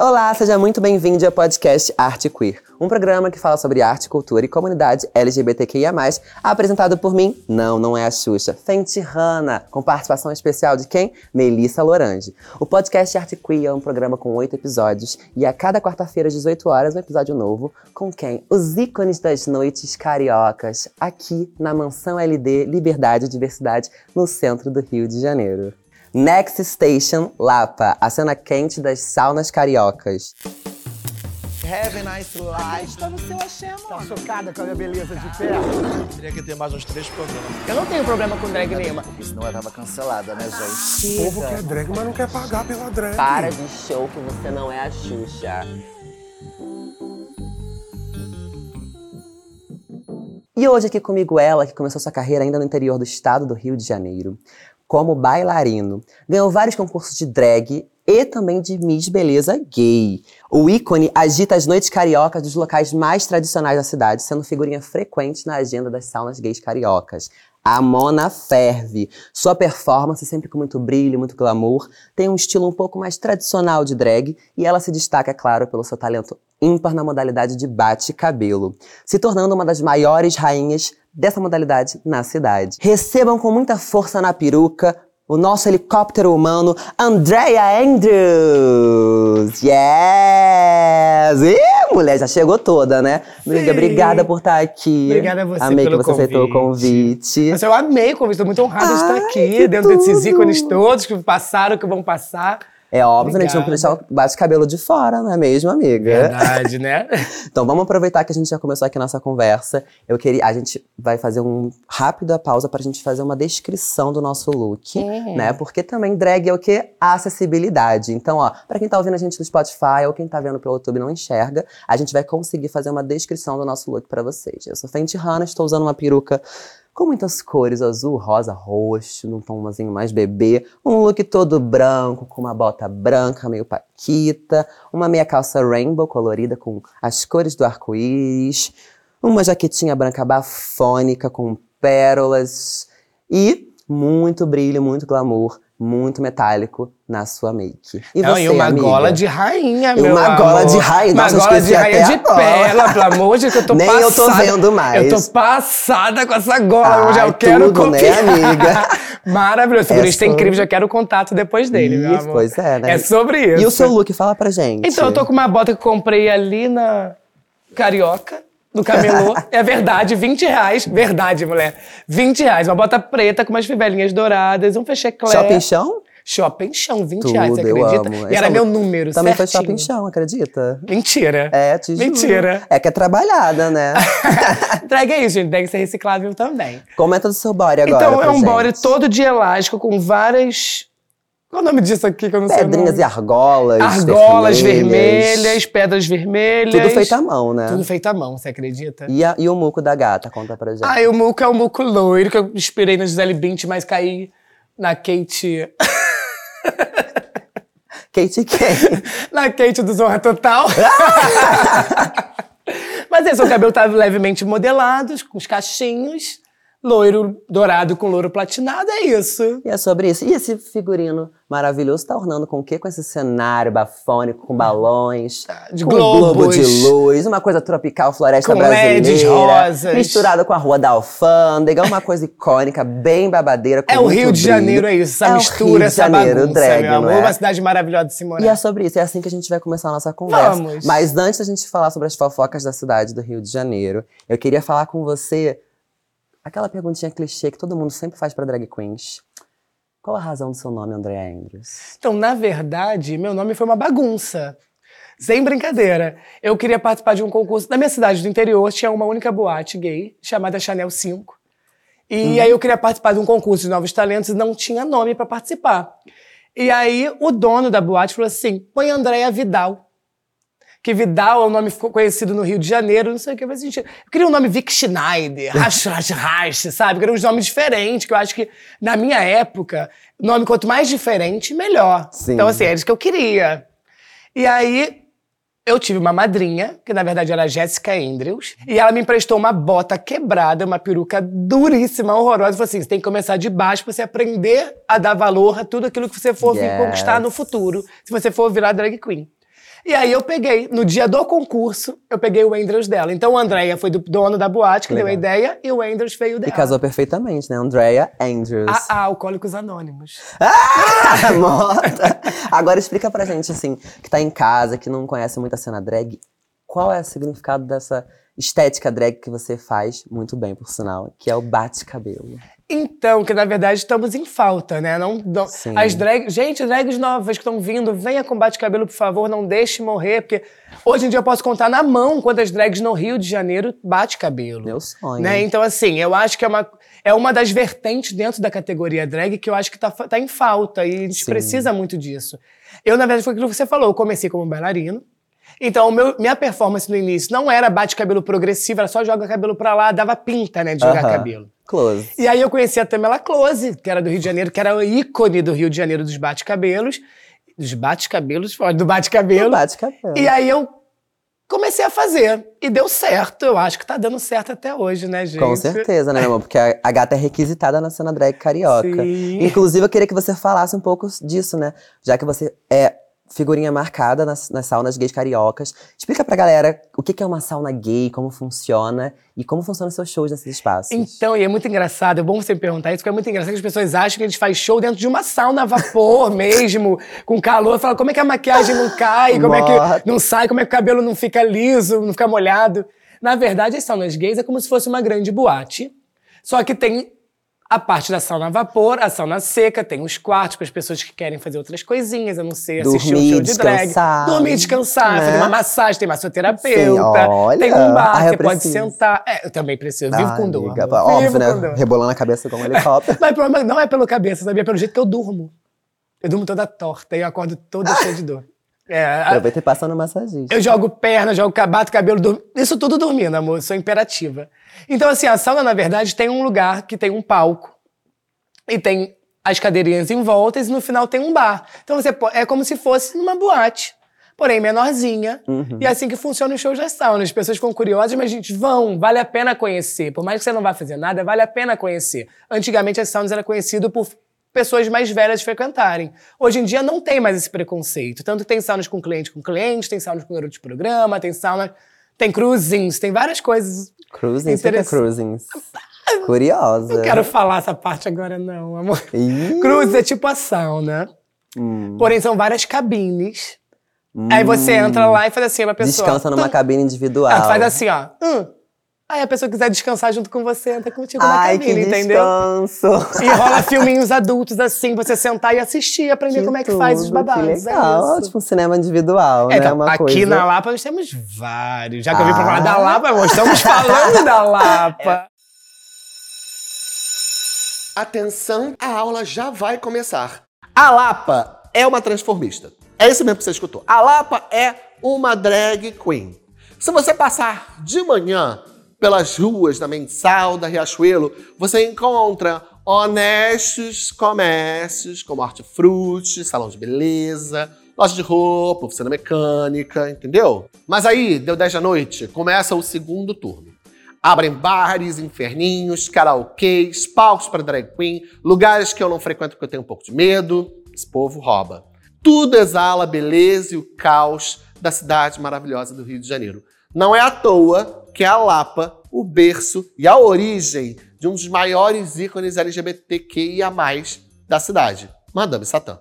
Olá, seja muito bem-vindo ao podcast Arte Queer, um programa que fala sobre arte, cultura e comunidade LGBTQIA+, apresentado por mim, não, não é a Xuxa, Fenty Hanna, com participação especial de quem? Melissa Lorange. O podcast Arte Queer é um programa com oito episódios e a cada quarta-feira às 18 horas um episódio novo com quem? Os ícones das noites cariocas, aqui na Mansão LD Liberdade e Diversidade, no centro do Rio de Janeiro. Next Station, Lapa, a cena quente das saunas cariocas. Have a nice life. Tá no seu axé, Tá chocada com a minha beleza de perto? Teria que ter mais uns três programas. Eu não tenho problema com drag nenhuma. Senão ela tava cancelada, né, gente? O povo quer drag, mas não quer pagar pela drag. Para de show que você não é a Xuxa. E hoje aqui comigo ela, que começou sua carreira ainda no interior do estado do Rio de Janeiro, como bailarino. Ganhou vários concursos de drag e também de Miss Beleza Gay. O ícone agita as noites cariocas dos locais mais tradicionais da cidade, sendo figurinha frequente na agenda das saunas gays cariocas. A Mona ferve. Sua performance, sempre com muito brilho, muito glamour, tem um estilo um pouco mais tradicional de drag e ela se destaca, é claro, pelo seu talento ímpar na modalidade de bate-cabelo, se tornando uma das maiores rainhas dessa modalidade na cidade. Recebam com muita força na peruca o nosso helicóptero humano, Andrea Andrews! Yes! Ih, mulher, já chegou toda, né? Amiga, obrigada por estar aqui. Obrigada a você Amei que você aceitou o convite. Mas eu amei o convite, estou muito honrada de estar aqui, dentro desses tudo. ícones todos que passaram, que vão passar. É óbvio, né? A gente não pode Obrigada. deixar o bate-cabelo de fora, não é mesmo, amiga? Verdade, né? Então vamos aproveitar que a gente já começou aqui a nossa conversa. Eu queria, a gente vai fazer um rápida pausa pra gente fazer uma descrição do nosso look, né? Porque também drag é o quê? Acessibilidade. Então, ó, pra quem tá ouvindo a gente no Spotify ou quem tá vendo pelo YouTube e não enxerga, a gente vai conseguir fazer uma descrição do nosso look pra vocês. Eu sou Fenty Hanna, estou usando uma peruca com muitas cores, azul, rosa, roxo, num tomzinho mais bebê, um look todo branco, com uma bota branca, meio paquita, uma meia calça rainbow colorida com as cores do arco-íris, uma jaquetinha branca bafônica com pérolas. E muito brilho, muito glamour, muito metálico na sua make. E Não, você, e uma amiga? gola de rainha, meu uma gola amor. de rainha. Uma Nossa, gola de rainha de pérola, pelo amor de Deus, que eu tô Nem passada. eu tô vendo mais. Eu tô passada com essa gola, eu já Ai, quero tudo, né, copiar. amiga? Maravilhoso, esse É figurista é incrível, já quero o contato depois dele, meu Ih, amor. Pois é, né? É sobre isso. E o seu look, fala pra gente. Então, eu tô com uma bota que comprei ali na Carioca, no camelô. é verdade, 20 reais. Verdade, mulher. 20 reais. Uma bota preta com umas fivelinhas douradas, um fecheclé. Shopping chão? Shopping chão, 20 Tudo, reais, você eu acredita? E era Essa- meu número, Também foi certinho. shopping chão, acredita? Mentira. É, te juro. Mentira. É que é trabalhada, né? É isso, gente. Deve ser reciclável também. Comenta do seu body agora. então, é um gente. body todo de elástico, com várias... Qual é o nome disso aqui que eu não sei o Pedrinhas e argolas. Argolas vermelhas, pedras vermelhas. Tudo feito à mão, né? Tudo feito à mão, você acredita? E, a- e o muco da gata, conta pra gente. Ah, e o muco é o muco loiro, que eu inspirei na Gisele Bint, mas caí na Kate... Kate quem? na Kate do Zorra Total. mas é, seu cabelo tá levemente modelado, com os cachinhos, loiro dourado com louro platinado, é isso. E é sobre isso. E esse figurino maravilhoso tá ornando com o quê? Com esse cenário bafônico, com balões, De com um globo globos. de luz, uma coisa tropical, floresta Com brasileira. LEDs rosas. Misturado com a Rua da Alfândega, uma coisa icônica, bem babadeira. Com É o Rio de brilho. Janeiro, é isso. Essa É o mistura, Rio de essa Janeiro, bagunça, drag, meu amor. é? Uma cidade maravilhosa de se morar. E é sobre isso, é assim que a gente vai começar a nossa conversa. Vamos. Mas antes da gente falar sobre as fofocas da cidade do Rio de Janeiro, eu queria falar com você aquela perguntinha clichê que todo mundo sempre faz pra drag queens. Qual a razão do seu nome, Andrea Andrews? Então, na verdade, meu nome foi uma bagunça. Sem brincadeira. Eu queria participar de um concurso. Na minha cidade do interior tinha uma única boate gay, chamada Chanel 5. E aí eu queria participar de um concurso de novos talentos e não tinha nome pra participar. E aí o dono da boate falou assim: põe Andréia Vidal. Que Vidal é um nome ficou conhecido no Rio de Janeiro, não sei o que faz sentido. Eu queria um nome Vic Schneider, Rash Rash Rash, sabe? Eu queria uns nomes diferentes, que eu acho que, na minha época, nome quanto mais diferente, melhor. Sim. Então, assim, era isso que eu queria. E aí, eu tive uma madrinha, que na verdade era a Jéssica Andrews, e ela me emprestou uma bota quebrada, uma peruca duríssima, horrorosa, e falou assim: você tem que começar de baixo pra você aprender a dar valor a tudo aquilo que você for Yes. conquistar no futuro, se você for virar drag queen. E aí eu peguei, no dia do concurso, eu peguei o Andrews dela. Então o Andréia foi do dono da boate, que deu a Legal. ideia, e o Andrews veio E dela. casou perfeitamente, né? Andrea Andrews. Ah, ah, Alcoólicos Anônimos. Ah, morta! Agora explica pra gente, assim, que tá em casa, que não conhece muito a cena drag, qual é o significado dessa estética drag que você faz muito bem, por sinal, que é o bate-cabelo. Então, que na verdade estamos em falta, né? Não, não- as drag, gente, drags novas que estão vindo, venha com bate-cabelo, por favor, não deixe morrer, porque hoje em dia eu posso contar na mão quantas drags no Rio de Janeiro bate cabelo. Meu sonho. Né? Então, assim, eu acho que é uma, é uma das vertentes dentro da categoria drag que eu acho que tá, tá em falta e a gente Sim. precisa muito disso. Eu, na verdade, foi aquilo que você falou, eu comecei como bailarino. Então, meu- minha performance no início não era bate-cabelo progressivo, era só joga cabelo pra lá, dava pinta, né, de jogar Aham. cabelo. Close. E aí eu conheci a Tamela Close, que era do Rio de Janeiro, que era o ícone do Rio de Janeiro dos bate-cabelos. Dos bate-cabelos, do bate-cabelo. Bate-cabelo. E aí eu comecei a fazer. E deu certo. Eu acho que tá dando certo até hoje, né, gente? Com certeza, né, meu amor? Porque a, a gata é requisitada na cena drag carioca. Sim. Inclusive, eu queria que você falasse um pouco disso, né? Já que você é figurinha marcada nas, nas saunas gays cariocas. Explica pra galera o que que é uma sauna gay, como funciona e como funcionam os seus shows nesses espaços. Então, e é muito engraçado, é bom você me perguntar isso, porque é muito engraçado que as pessoas acham que a gente faz show dentro de uma sauna a vapor mesmo, com calor. Fala, como é que a maquiagem não cai, como é que não sai, como é que o cabelo não fica liso, não fica molhado. Na verdade, as saunas gays é como se fosse uma grande boate, só que tem a parte da sauna a vapor, a sauna seca, tem os quartos para as pessoas que querem fazer outras coisinhas, a não ser assistir um show de drag. Dormir, descansar, né? fazer uma massagem, tem massoterapeuta, Sim, olha. tem um bar, Ah, você pode sentar. É, eu também preciso, vivo Ah, com dor. amiga. Óbvio, Vivo né? com dor. Rebolando a cabeça como um helicóptero. Mas o problema não é pelo cabeça, sabia? É pelo jeito que eu durmo. Eu durmo toda torta e eu acordo toda cheia de dor. É, a- Eu vou ter passando massagista. eu jogo perna, jogo cabato, cabelo, durmo. Isso tudo dormindo, amor. Sou imperativa. Então, assim, a sauna, na verdade, tem um lugar que tem um palco. E tem as cadeirinhas em volta e no final tem um bar. Então, você é como se fosse numa boate. Porém, menorzinha. Uhum. E é assim que funciona os shows das saunas. As pessoas ficam curiosas, mas, gente, vão. Vale a pena conhecer. Por mais que você não vá fazer nada, vale a pena conhecer. Antigamente, as saunas eram conhecidas por pessoas mais velhas frequentarem. Hoje em dia não tem mais esse preconceito. Tanto que tem saunas com cliente com cliente, tem saunas com garoto de programa, tem sauna, tem cruisings, tem várias coisas. Cruising, fica Interessante. cruising. Curiosa. Não quero falar essa parte agora, não, amor. Ih, Cruise é tipo a sauna. hum. Porém, são várias cabines. Aí você entra lá e faz assim, uma pessoa. Descansa numa tum. cabine individual. Ah, faz assim, ó. Hum. Aí a pessoa quiser descansar junto com você, entra contigo na Ai, cabine, que entendeu? descanso. E rola filminhos adultos assim, você sentar e assistir e aprender como é que faz os babados. Que legal. É isso. tipo um cinema individual, É, né? então, Uma aqui coisa... na Lapa nós temos vários. Já que eu vim pra falar Ah. da Lapa, amor, estamos falando da Lapa. Atenção, a aula já vai começar. A Lapa é uma transformista. É isso mesmo que você escutou. A Lapa é uma drag queen. Se você passar de manhã pelas ruas da Mensal, da Riachuelo, você encontra honestos comércios como hortifruti, salão de beleza, loja de roupa, oficina mecânica, entendeu? Mas aí, deu 10 da noite, começa o segundo turno. Abrem bares, inferninhos, karaokês, palcos para drag queen, lugares que eu não frequento porque eu tenho um pouco de medo. Esse povo rouba. Tudo exala a beleza e o caos da cidade maravilhosa do Rio de Janeiro. Não é à toa que é a Lapa, o berço e a origem de um dos maiores ícones LGBTQIA+, da cidade, Madame Satã.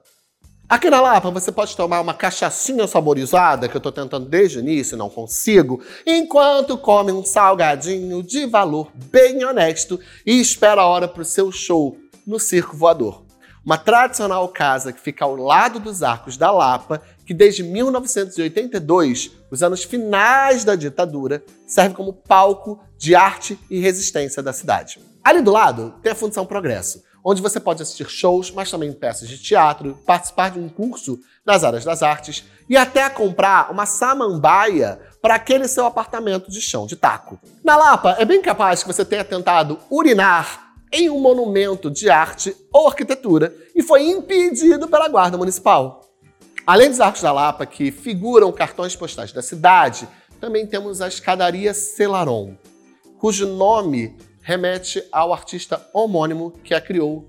Aqui na Lapa você pode tomar uma cachaçinha saborizada, que eu tô tentando desde o início e não consigo, enquanto come um salgadinho de valor bem honesto e espera a hora pro seu show no Circo Voador. Uma tradicional casa que fica ao lado dos arcos da Lapa, que desde 1982, os anos finais da ditadura, serve como palco de arte e resistência da cidade. Ali do lado tem a Função Progresso, onde você pode assistir shows, mas também peças de teatro, participar de um curso nas áreas das artes e até comprar uma samambaia para aquele seu apartamento de chão de taco. Na Lapa, é bem capaz que você tenha tentado urinar em um monumento de arte ou arquitetura e foi impedido pela Guarda Municipal. Além dos arcos da Lapa, que figuram cartões postais da cidade, também temos a escadaria Celaron, cujo nome remete ao artista homônimo que a criou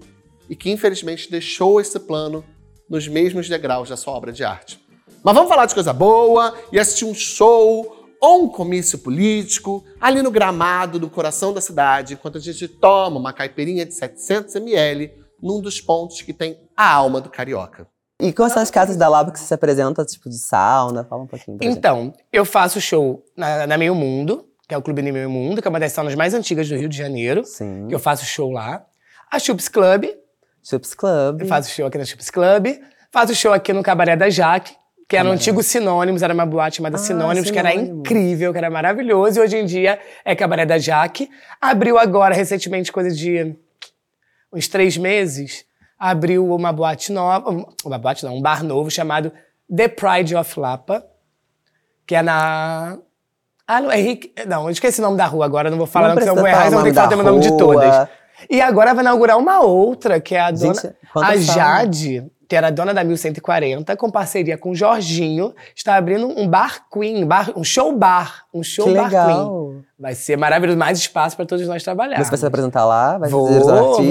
e que infelizmente deixou esse plano nos mesmos degraus da sua obra de arte. Mas vamos falar de coisa boa e assistir um show ou um comício político ali no gramado do coração da cidade, enquanto a gente toma uma caipirinha de 700 ml num dos pontos que tem a alma do carioca. E quais são as casas da Lapa que você se apresenta, tipo de sauna? Fala um pouquinho pra gente. Então, eu faço show na, na Meio Mundo, que é o Clube Meio Mundo, que é uma das saunas mais antigas do Rio de Janeiro. Sim. Que eu faço show lá. A Chups Club, Chups Club. eu faço show aqui na Chups Club. Faço show aqui no Cabaré da Jaque, que era no antigo Sinônimos, era uma boate chamada Ah, Sinônimos, que era incrível, que era maravilhoso. E hoje em dia é Cabaré da Jaque. Abriu agora, recentemente, coisa de uns três meses, abriu uma boate nova, um- uma boate não, um bar novo chamado The Pride of Lapa, que é na... Ah, não, Henrique... Não, eu esqueci o nome da rua agora, não vou falar Não não, senão eu vou errar, falar senão o eu tenho que falar o nome de todas. E agora vai inaugurar uma outra, que é a dona... Gente, a. Jade, que era dona da 1140, com parceria com o Jorginho, está abrindo um bar queen, bar- um show bar, um show Que bar legal. queen. Vai ser maravilhoso, mais espaço para todos nós trabalharmos. Você vai se apresentar lá? Vai Vou, vou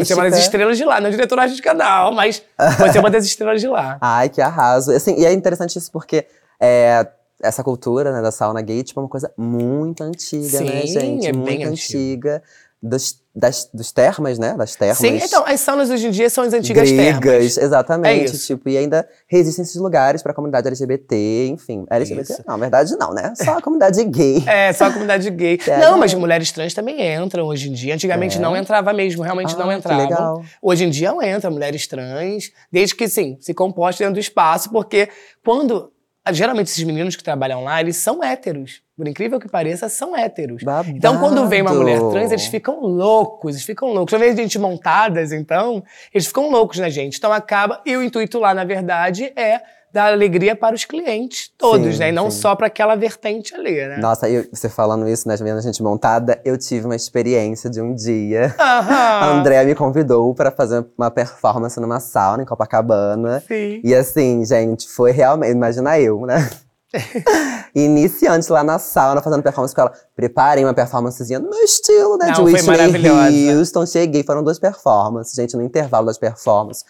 ser uma das artística? estrelas de lá, não diretora de canal, mas vou ser uma das estrelas de lá. Ai, que arraso. Assim, e é interessante isso porque é, essa cultura né, da sauna gay tipo, é uma coisa muito antiga, né, Sim, gente? é muito bem antiga. Dos, das, dos termas, né? Das termas. Sim, então, as saunas hoje em dia são as antigas termas. gregas, exatamente. É. Tipo, e ainda resistem esses lugares pra comunidade LGBT, enfim. LGBT, Isso. não, na verdade não, né? Só a comunidade gay. É, só a comunidade gay. É, não, né? mas mulheres trans também entram hoje em dia. Antigamente É. não entrava mesmo, realmente Ah, não que entravam. legal. Hoje em dia entra mulheres trans, desde que, sim, se comporte dentro do espaço, porque quando. Geralmente esses meninos que trabalham lá, eles são héteros. Por incrível que pareça, são héteros. Babado. Então, quando vem uma mulher trans, eles ficam loucos, eles ficam loucos. Quando vem gente montadas, então, eles ficam loucos na gente. Então acaba. E o intuito lá, na verdade, é dar alegria para os clientes todos, Sim, né? E não sim. só para aquela vertente ali, né? Nossa, eu, você falando isso, né? Vendo a gente montada, eu tive uma experiência de um dia. A Aham. Andrea me convidou pra fazer uma performance numa sauna em Copacabana. Sim. E assim, gente, foi realmente. Imagina eu, né? Iniciante lá na sauna, fazendo performance com ela. Preparei uma performancezinha no meu estilo, né? Não, de foi Whitney. Houston. Cheguei, foram duas performances, gente, no intervalo das performances.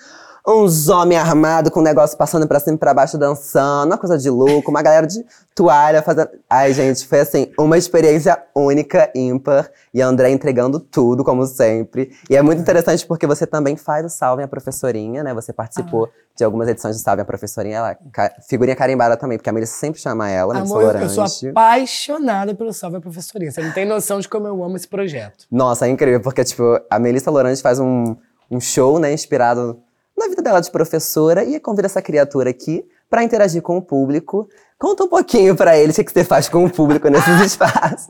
Uns homens armados com o negócio passando pra cima e pra baixo, dançando, uma coisa de louco, uma galera de toalha fazendo. Ai, gente, foi assim, uma experiência única, ímpar. E a André entregando tudo, como sempre. E é muito interessante porque você também faz o Salve a Professorinha, né? Você participou Ah. de algumas edições do Salve a Professorinha. Ela, figurinha carimbada também, porque a Melissa sempre chama ela, Melissa Amor, eu, eu sou apaixonada pelo Salve a Professorinha. Você não tem noção de como eu amo esse projeto. Nossa, é incrível, porque, tipo, a Melissa Lorange faz um, um show, né, inspirado na vida dela de professora e convida essa criatura aqui pra interagir com o público. Conta um pouquinho pra eles o que, você faz com o público nesses espaços.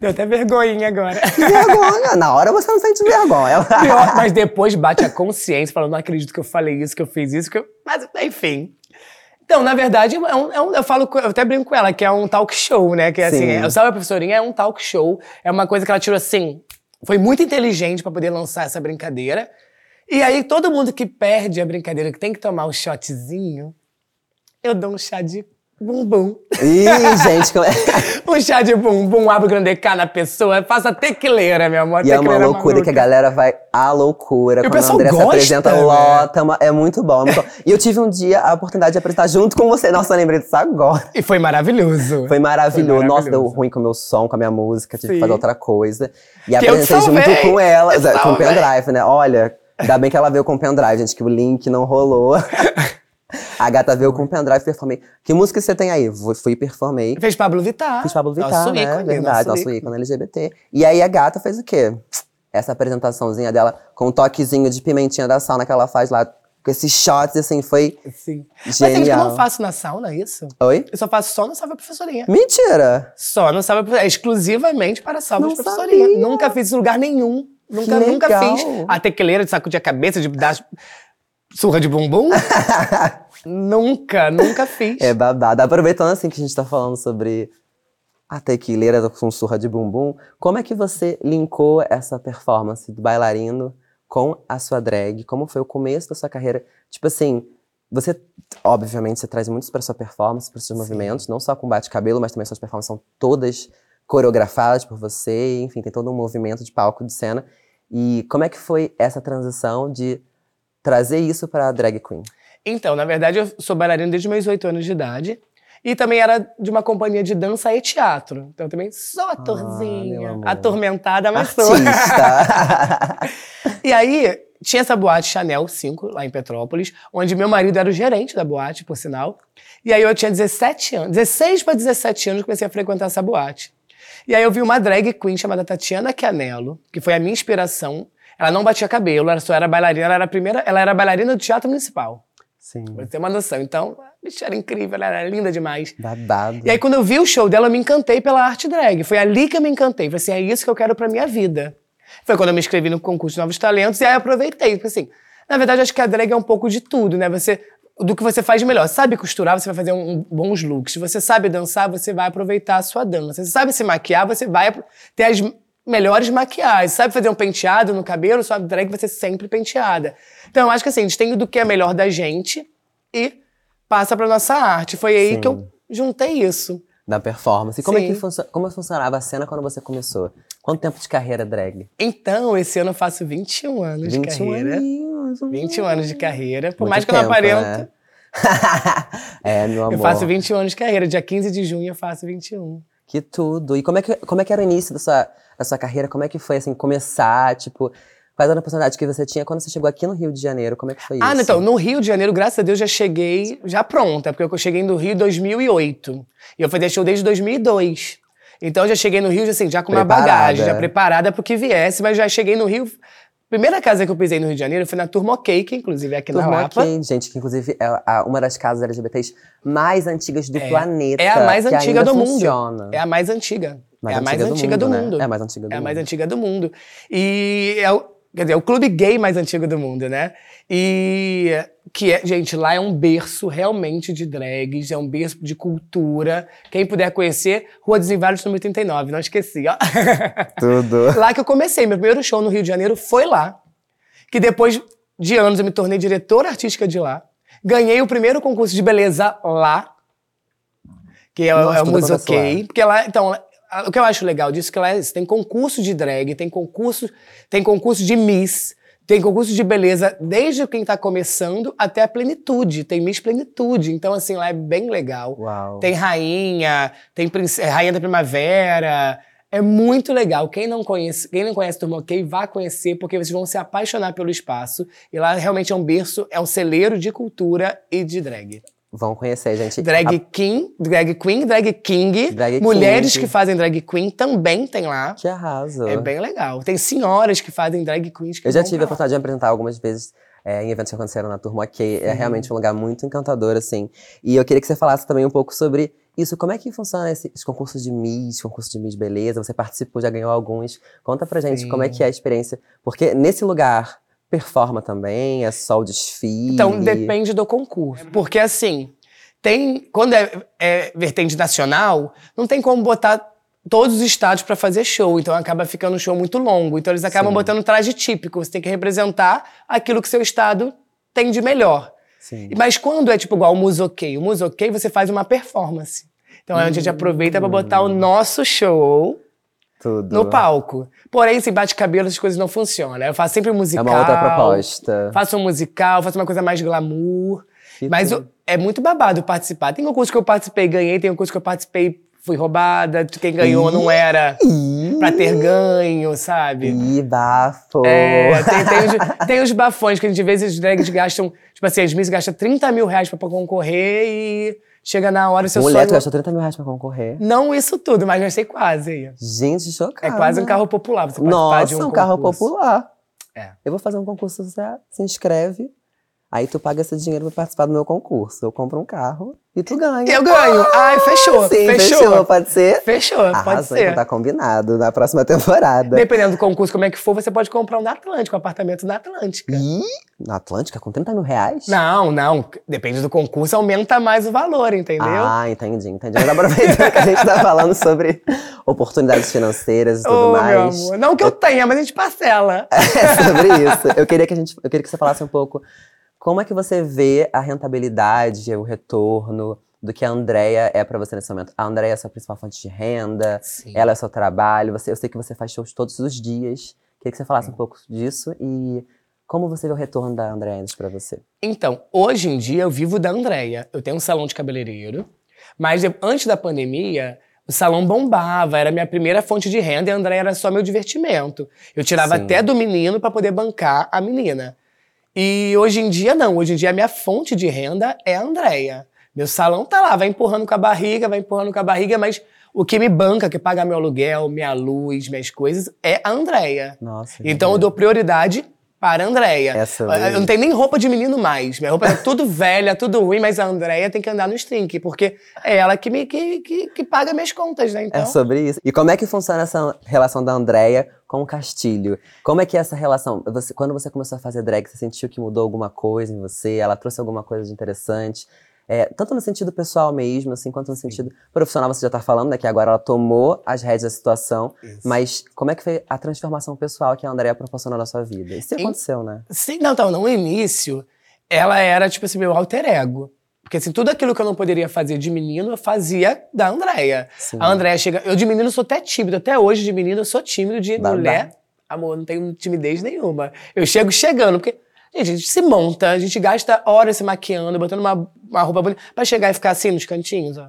Deu até vergonhinha agora. Que vergonha! Na hora você não sente vergonha. Pior, mas depois bate a consciência, falando, não acredito que eu falei isso, que eu fiz isso, que eu... Mas, enfim. Então, na verdade, é um, é um- eu falo, eu até brinco com ela, que é um talk show, né? Que é assim, Sim. o Salve a Professorinha é um talk show. É uma coisa que ela tirou assim. Foi muito inteligente pra poder lançar essa brincadeira. E aí, todo mundo que perde a brincadeira, que tem que tomar um shotzinho, eu dou um chá de bumbum. Ih, gente, como é... Um chá de bumbum, abro o grandecá na pessoa, faça tequileira, meu amor. E é uma loucura maluca. que a galera vai à loucura. E Quando a André se gosta, apresenta, né? lota. é É muito bom, é muito bom. E eu tive um dia a oportunidade de apresentar junto com você. Nossa, eu lembrei disso agora. E foi maravilhoso. Foi maravilhoso. Foi Nossa, deu maravilhoso. ruim com o meu som, com a minha música, tive que Sim. fazer outra coisa. E Que apresentei te junto com ela, eu com o pendrive, né? Olha, ainda bem que ela veio com o pendrive, gente, que o link não rolou. a gata veio com o pendrive e performei. Que música você tem aí? Fui e performei. Fez Pablo Vittar. Fiz Pablo Vittar, nosso né? ícone, Verdade, nosso, ícone. ícone LGBT. E aí a gata fez o quê? Essa apresentaçãozinha dela com um toquezinho de pimentinha da sauna que ela faz lá, com esses shots, assim, foi Sim. Mas sabe que eu genial. não faço na sauna isso? Oi? Eu só faço só no Salve a Professorinha. Mentira! Só no Salve a Professorinha. Exclusivamente para Salve Professorinha. sabia. Nunca fiz em lugar nenhum. Nunca, nunca fiz a tequeleira de sacudir a cabeça, de dar surra de bumbum. nunca, nunca fiz. É babado. Aproveitando assim que a gente tá falando sobre a tequileira com surra de bumbum, como é que você linkou essa performance do bailarino com a sua drag? Como foi o começo da sua carreira? Tipo assim, você, obviamente, você traz muitos para sua performance, para seus movimentos, não só com bate-cabelo, mas também suas performances são todas coreografadas por você, enfim, tem todo um movimento de palco, de cena. E como é que foi essa transição de trazer isso para drag queen? Então, na verdade, eu sou bailarina desde meus oito anos de idade. E também era de uma companhia de dança e teatro. Então, também sou atorzinha. meu amor. atormentada, mas sou. E aí, tinha essa boate Chanel 5, lá em Petrópolis, onde meu marido era o gerente da boate, por sinal. E aí eu tinha 17 anos, 16 para 17 anos, comecei a frequentar essa boate. E aí eu vi uma drag queen chamada Tatiana Canelo, que foi a minha inspiração. Ela não batia cabelo, ela só era bailarina, ela era a primeira, ela era bailarina do Teatro Municipal. Sim. Pra ter uma noção. Então, a bicha era incrível, ela era linda demais. Babado. E aí, quando eu vi o show dela, eu me encantei pela arte drag. Foi ali que eu me encantei. Falei assim, é isso que eu quero pra minha vida. Foi quando eu me inscrevi no concurso de Novos Talentos e aí eu aproveitei. Falei assim, na verdade, acho que a drag é um pouco de tudo, né? Você, do que você faz de melhor. Sabe costurar, você vai fazer um, bons looks. Você sabe dançar, você vai aproveitar a sua dança. Você sabe se maquiar, você vai ter as melhores maquiagens. Sabe fazer um penteado no cabelo, sua drag vai ser sempre penteada. Então, eu acho que assim, a gente tem do que é melhor da gente e passa pra nossa arte. Foi aí Sim. que eu juntei isso. Da performance. E como é Sim. que funcio- como funcionava a cena quando você começou? Quanto tempo de carreira drag? Então, esse ano eu faço 21 anos de 21 carreira. anos. 21 anos de carreira. Por Muito mais que eu não tempo, aparento, né? é, meu amor. eu faço 21 anos de carreira. Dia 15 de junho eu faço 21. Que tudo. E como é que, como é que era o início da sua, da sua carreira? Como é que foi, assim, começar? Tipo, quais eram a personalidade que você tinha quando você chegou aqui no Rio de Janeiro? Como é que foi Ah, isso? então, no Rio de Janeiro, graças a Deus, já cheguei já pronta, porque eu cheguei no Rio em 2008. E eu fazia show desde 2002. Então, eu já cheguei no Rio, assim, já com uma Preparada. bagagem, já preparada pro que viesse, mas já cheguei no Rio. Primeira casa que eu pisei no Rio de Janeiro foi na Turma OK, que inclusive é aqui na Turma Lapa. Ok, gente, que inclusive é uma das casas LGBTs mais antigas do planeta. É a mais antiga do mundo. funciona. É a mais antiga. Mais é a mais antiga do antiga do mundo, né? mundo. É a mais antiga do É a mais mundo. antiga do mundo. E é o, quer dizer, é o clube gay mais antigo do mundo, né? E que é, gente, lá é um berço realmente de drags, é um berço de cultura. Quem puder conhecer, Rua dos Inválidos, número 39, não esqueci, ó. Tudo. lá que eu comecei, meu primeiro show no Rio de Janeiro foi lá. Que depois de anos eu me tornei diretora artística de lá. Ganhei o primeiro concurso de beleza lá, que é, o- Nossa, é o Musoquei. Porque lá, então, o que eu acho legal disso é que lá é tem concurso de drag, tem concurso, tem concurso de Miss, tem concurso de beleza desde quem tá começando até a plenitude. Tem Miss Plenitude. Então, assim, lá é bem legal. Uau. Tem rainha, tem prince- rainha da primavera. É muito legal. Quem não conhece, quem não conhece Turma OK, vá conhecer, porque vocês vão se apaixonar pelo espaço. E lá realmente é um berço, é um celeiro de cultura e de drag. Vão conhecer, gente. Drag King, drag queen, drag king. Drag Mulheres king. que fazem drag queen também tem lá. Que arraso. É bem legal. Tem senhoras que fazem drag queens que Eu já tive a oportunidade de apresentar algumas vezes é, em eventos que aconteceram na Turma OK. É realmente um lugar muito encantador, assim. E eu queria que você falasse também um pouco sobre isso. Como é que funciona esse- esses concursos de Miss, concurso de Miss Beleza? Você participou, já ganhou alguns. Conta pra gente Sim. como é que é a experiência. Porque nesse lugar performa também, é só o desfile. Então, depende do concurso. Porque, assim, tem. Quando é, é vertente nacional, não tem como botar todos os estados pra fazer show. Então acaba ficando um show muito longo. Então eles acabam Sim. botando traje típico. Você tem que representar aquilo que seu estado tem de melhor. Sim. Mas quando é tipo igual o Musoquei, o Musoquei você faz uma performance. Então aí a gente aproveita pra botar o nosso show Tudo. no palco. Porém, se bate-cabelo, essas coisas não funcionam. Eu faço sempre um É musical. uma outra proposta. Faço um musical, faço uma coisa mais glamour. Que Mas o- é muito babado participar. Tem concurso que eu participei e ganhei, tem concurso que eu participei fui roubada, quem ganhou não era pra ter ganho, sabe? Ih, bafo. É, tem, tem os, tem os bafões que a gente vê esses drags gastam, tipo assim, as Miss gastam 30 mil reais pra concorrer e chega na hora o seu Mulher, tu sonho... gastou 30 mil reais pra concorrer. Não isso tudo, mas gastei quase. Gente, chocada. É quase um carro popular você Nossa, de um, um carro popular. É. Eu vou fazer um concurso, você se inscreve, aí tu paga esse dinheiro pra participar do meu concurso. Eu compro um carro e tu ganha. Eu ganho. Ai, fechou. Sim, fechou. fechou. Pode ser? Fechou, pode Arrasou, ser. então tá combinado na próxima temporada. Dependendo do concurso, como é que for, você pode comprar um na Atlântica, um apartamento na Atlântica. Ih, na Atlântica, com 30 mil reais? Não, não. Depende do concurso, aumenta mais o valor, entendeu? Ah, entendi, entendi. Mas aproveitando que a gente tá falando sobre oportunidades financeiras e tudo Ô, mais. meu amor. Não que eu tenha, mas a gente parcela. É sobre isso. Eu queria que a gente, eu queria que você falasse um pouco como é que você vê a rentabilidade, o retorno do que a Andrea é pra você nesse momento. A Andrea é a sua principal fonte de renda, Sim. ela é o seu trabalho, você, eu sei que você faz shows todos os dias. Queria que você falasse um pouco disso e Como você vê o retorno da Andréa Endes pra você? Então, hoje em dia eu vivo da Andréia. Eu tenho um salão de cabeleireiro, mas de- antes da pandemia, o salão bombava, era a minha primeira fonte de renda e a Andréia era só meu divertimento. Eu tirava Sim. até do menino pra poder bancar a menina. E hoje em dia não, hoje em dia a minha fonte de renda é a Andréia. Meu salão tá lá, vai empurrando com a barriga, vai empurrando com a barriga, mas o que me banca, que paga meu aluguel, minha luz, minhas coisas, é a Andréia. Nossa. Então eu dou prioridade para a Andréia. É sobre eu não tenho nem roupa de menino mais. Minha roupa é tudo velha, tudo ruim, mas a Andréia tem que andar no string, porque é ela que, me, que, que, que paga minhas contas, né? Então, É sobre isso. E como é que funciona essa relação da Andréia com o Castilho? Como é que é essa relação? Você- quando você começou a fazer drag, você sentiu que mudou alguma coisa em você? Ela trouxe alguma coisa de interessante? É, tanto no sentido pessoal mesmo, assim, quanto no sentido profissional, você já tá falando, né? Que agora ela tomou as rédeas da situação. Mas como é que foi a transformação pessoal que a Andréia proporcionou na sua vida? Isso Em- aconteceu, né? Sim, não, então, no início, ela era, tipo assim, meu alter ego. Porque, assim, tudo aquilo que eu não poderia fazer de menino, eu fazia da Andréia. A Andréia chega... Eu de menino sou até tímido. Até hoje, de menino, eu sou tímido. De Babá. mulher, amor, não tenho timidez nenhuma. Eu chego chegando, porque... Gente, a gente se monta, a gente gasta horas se maquiando, botando uma, uma roupa bonita, pra chegar e ficar assim nos cantinhos, ó.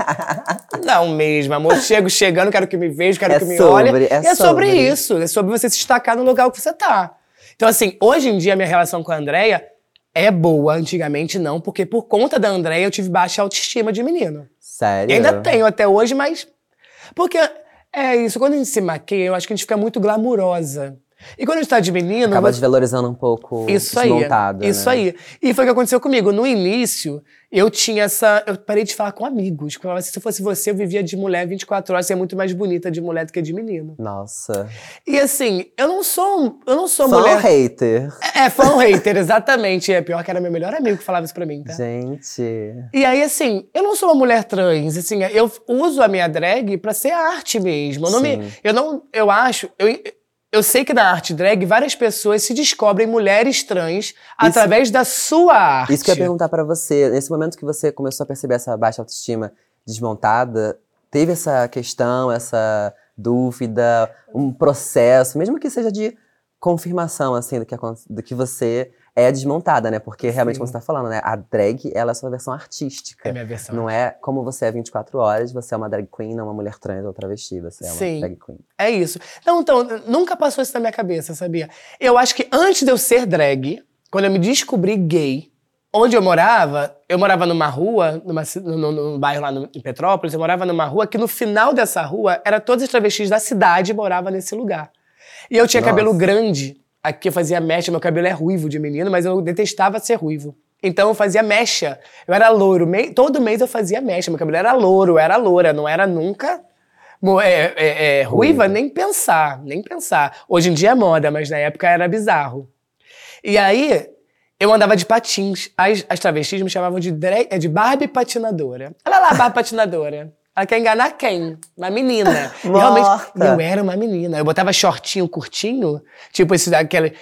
Não mesmo, amor. Chego chegando, quero que me veja, quero É que me sobre, olhe. é é sobre sobre. isso. É sobre você se destacar no lugar que você tá. Então, assim, hoje em dia, a minha relação com a Andrea é boa. Antigamente, não. Porque por conta da Andrea, eu tive baixa autoestima de menino. Sério? E ainda tenho até hoje, mas... Porque é isso. Quando a gente se maquia, eu acho que a gente fica muito glamurosa. E quando a gente tá de menino... Acaba você- desvalorizando um pouco isso aí. desmontada, Isso né? aí. E foi o que aconteceu comigo. No início, eu tinha essa. Eu parei de falar com amigos. Falava assim, se eu fosse você, eu vivia de mulher 24 horas. Você é muito mais bonita de mulher do que de menino. Nossa. E assim, eu não sou. Eu não sou Fã mulher. hater. É, fã hater, exatamente. É pior que era meu melhor amigo que falava isso pra mim, tá? Gente. E aí, assim, eu não sou uma mulher trans, assim, eu uso a minha drag pra ser arte mesmo. Eu não, me, Sim. eu não, eu acho, eu, eu sei que na arte drag várias pessoas se descobrem mulheres trans através da sua arte. Isso que eu ia perguntar pra você. Nesse momento que você começou a perceber essa baixa autoestima desmontada, teve essa questão, essa dúvida, um processo, mesmo que seja de confirmação, assim, do que, do que você é desmontada, né? Porque realmente, Sim. como você tá falando, né? A drag, ela é a sua versão artística. É minha versão. Não é como você é 24 horas, você é uma drag queen, não uma mulher trans ou travesti, você é uma Sim. drag queen. É isso. Não, então, nunca passou isso na minha cabeça, sabia? Eu acho que antes de eu ser drag, quando eu me descobri gay, onde eu morava, eu morava numa rua, numa, no- num bairro lá no- em Petrópolis, eu morava numa rua que no final dessa rua, era todas as travestis da cidade moravam nesse lugar. E eu tinha Nossa. cabelo grande, aqui eu fazia mecha, meu cabelo é ruivo de menino, mas eu detestava ser ruivo. Então eu fazia mecha. Eu era louro. todo mês eu fazia mecha. Meu cabelo era louro, era loura, não era nunca É, é- é, ruiva, nem pensar, nem pensar. Hoje em dia é moda, mas na época era bizarro. E aí, eu andava de patins. As, as travestis me chamavam de, é, de Barbie patinadora. Olha lá, Barbie patinadora. Ela quer enganar quem? Uma menina. E realmente, Morta. eu era uma menina. Eu botava shortinho curtinho, tipo esse daquele.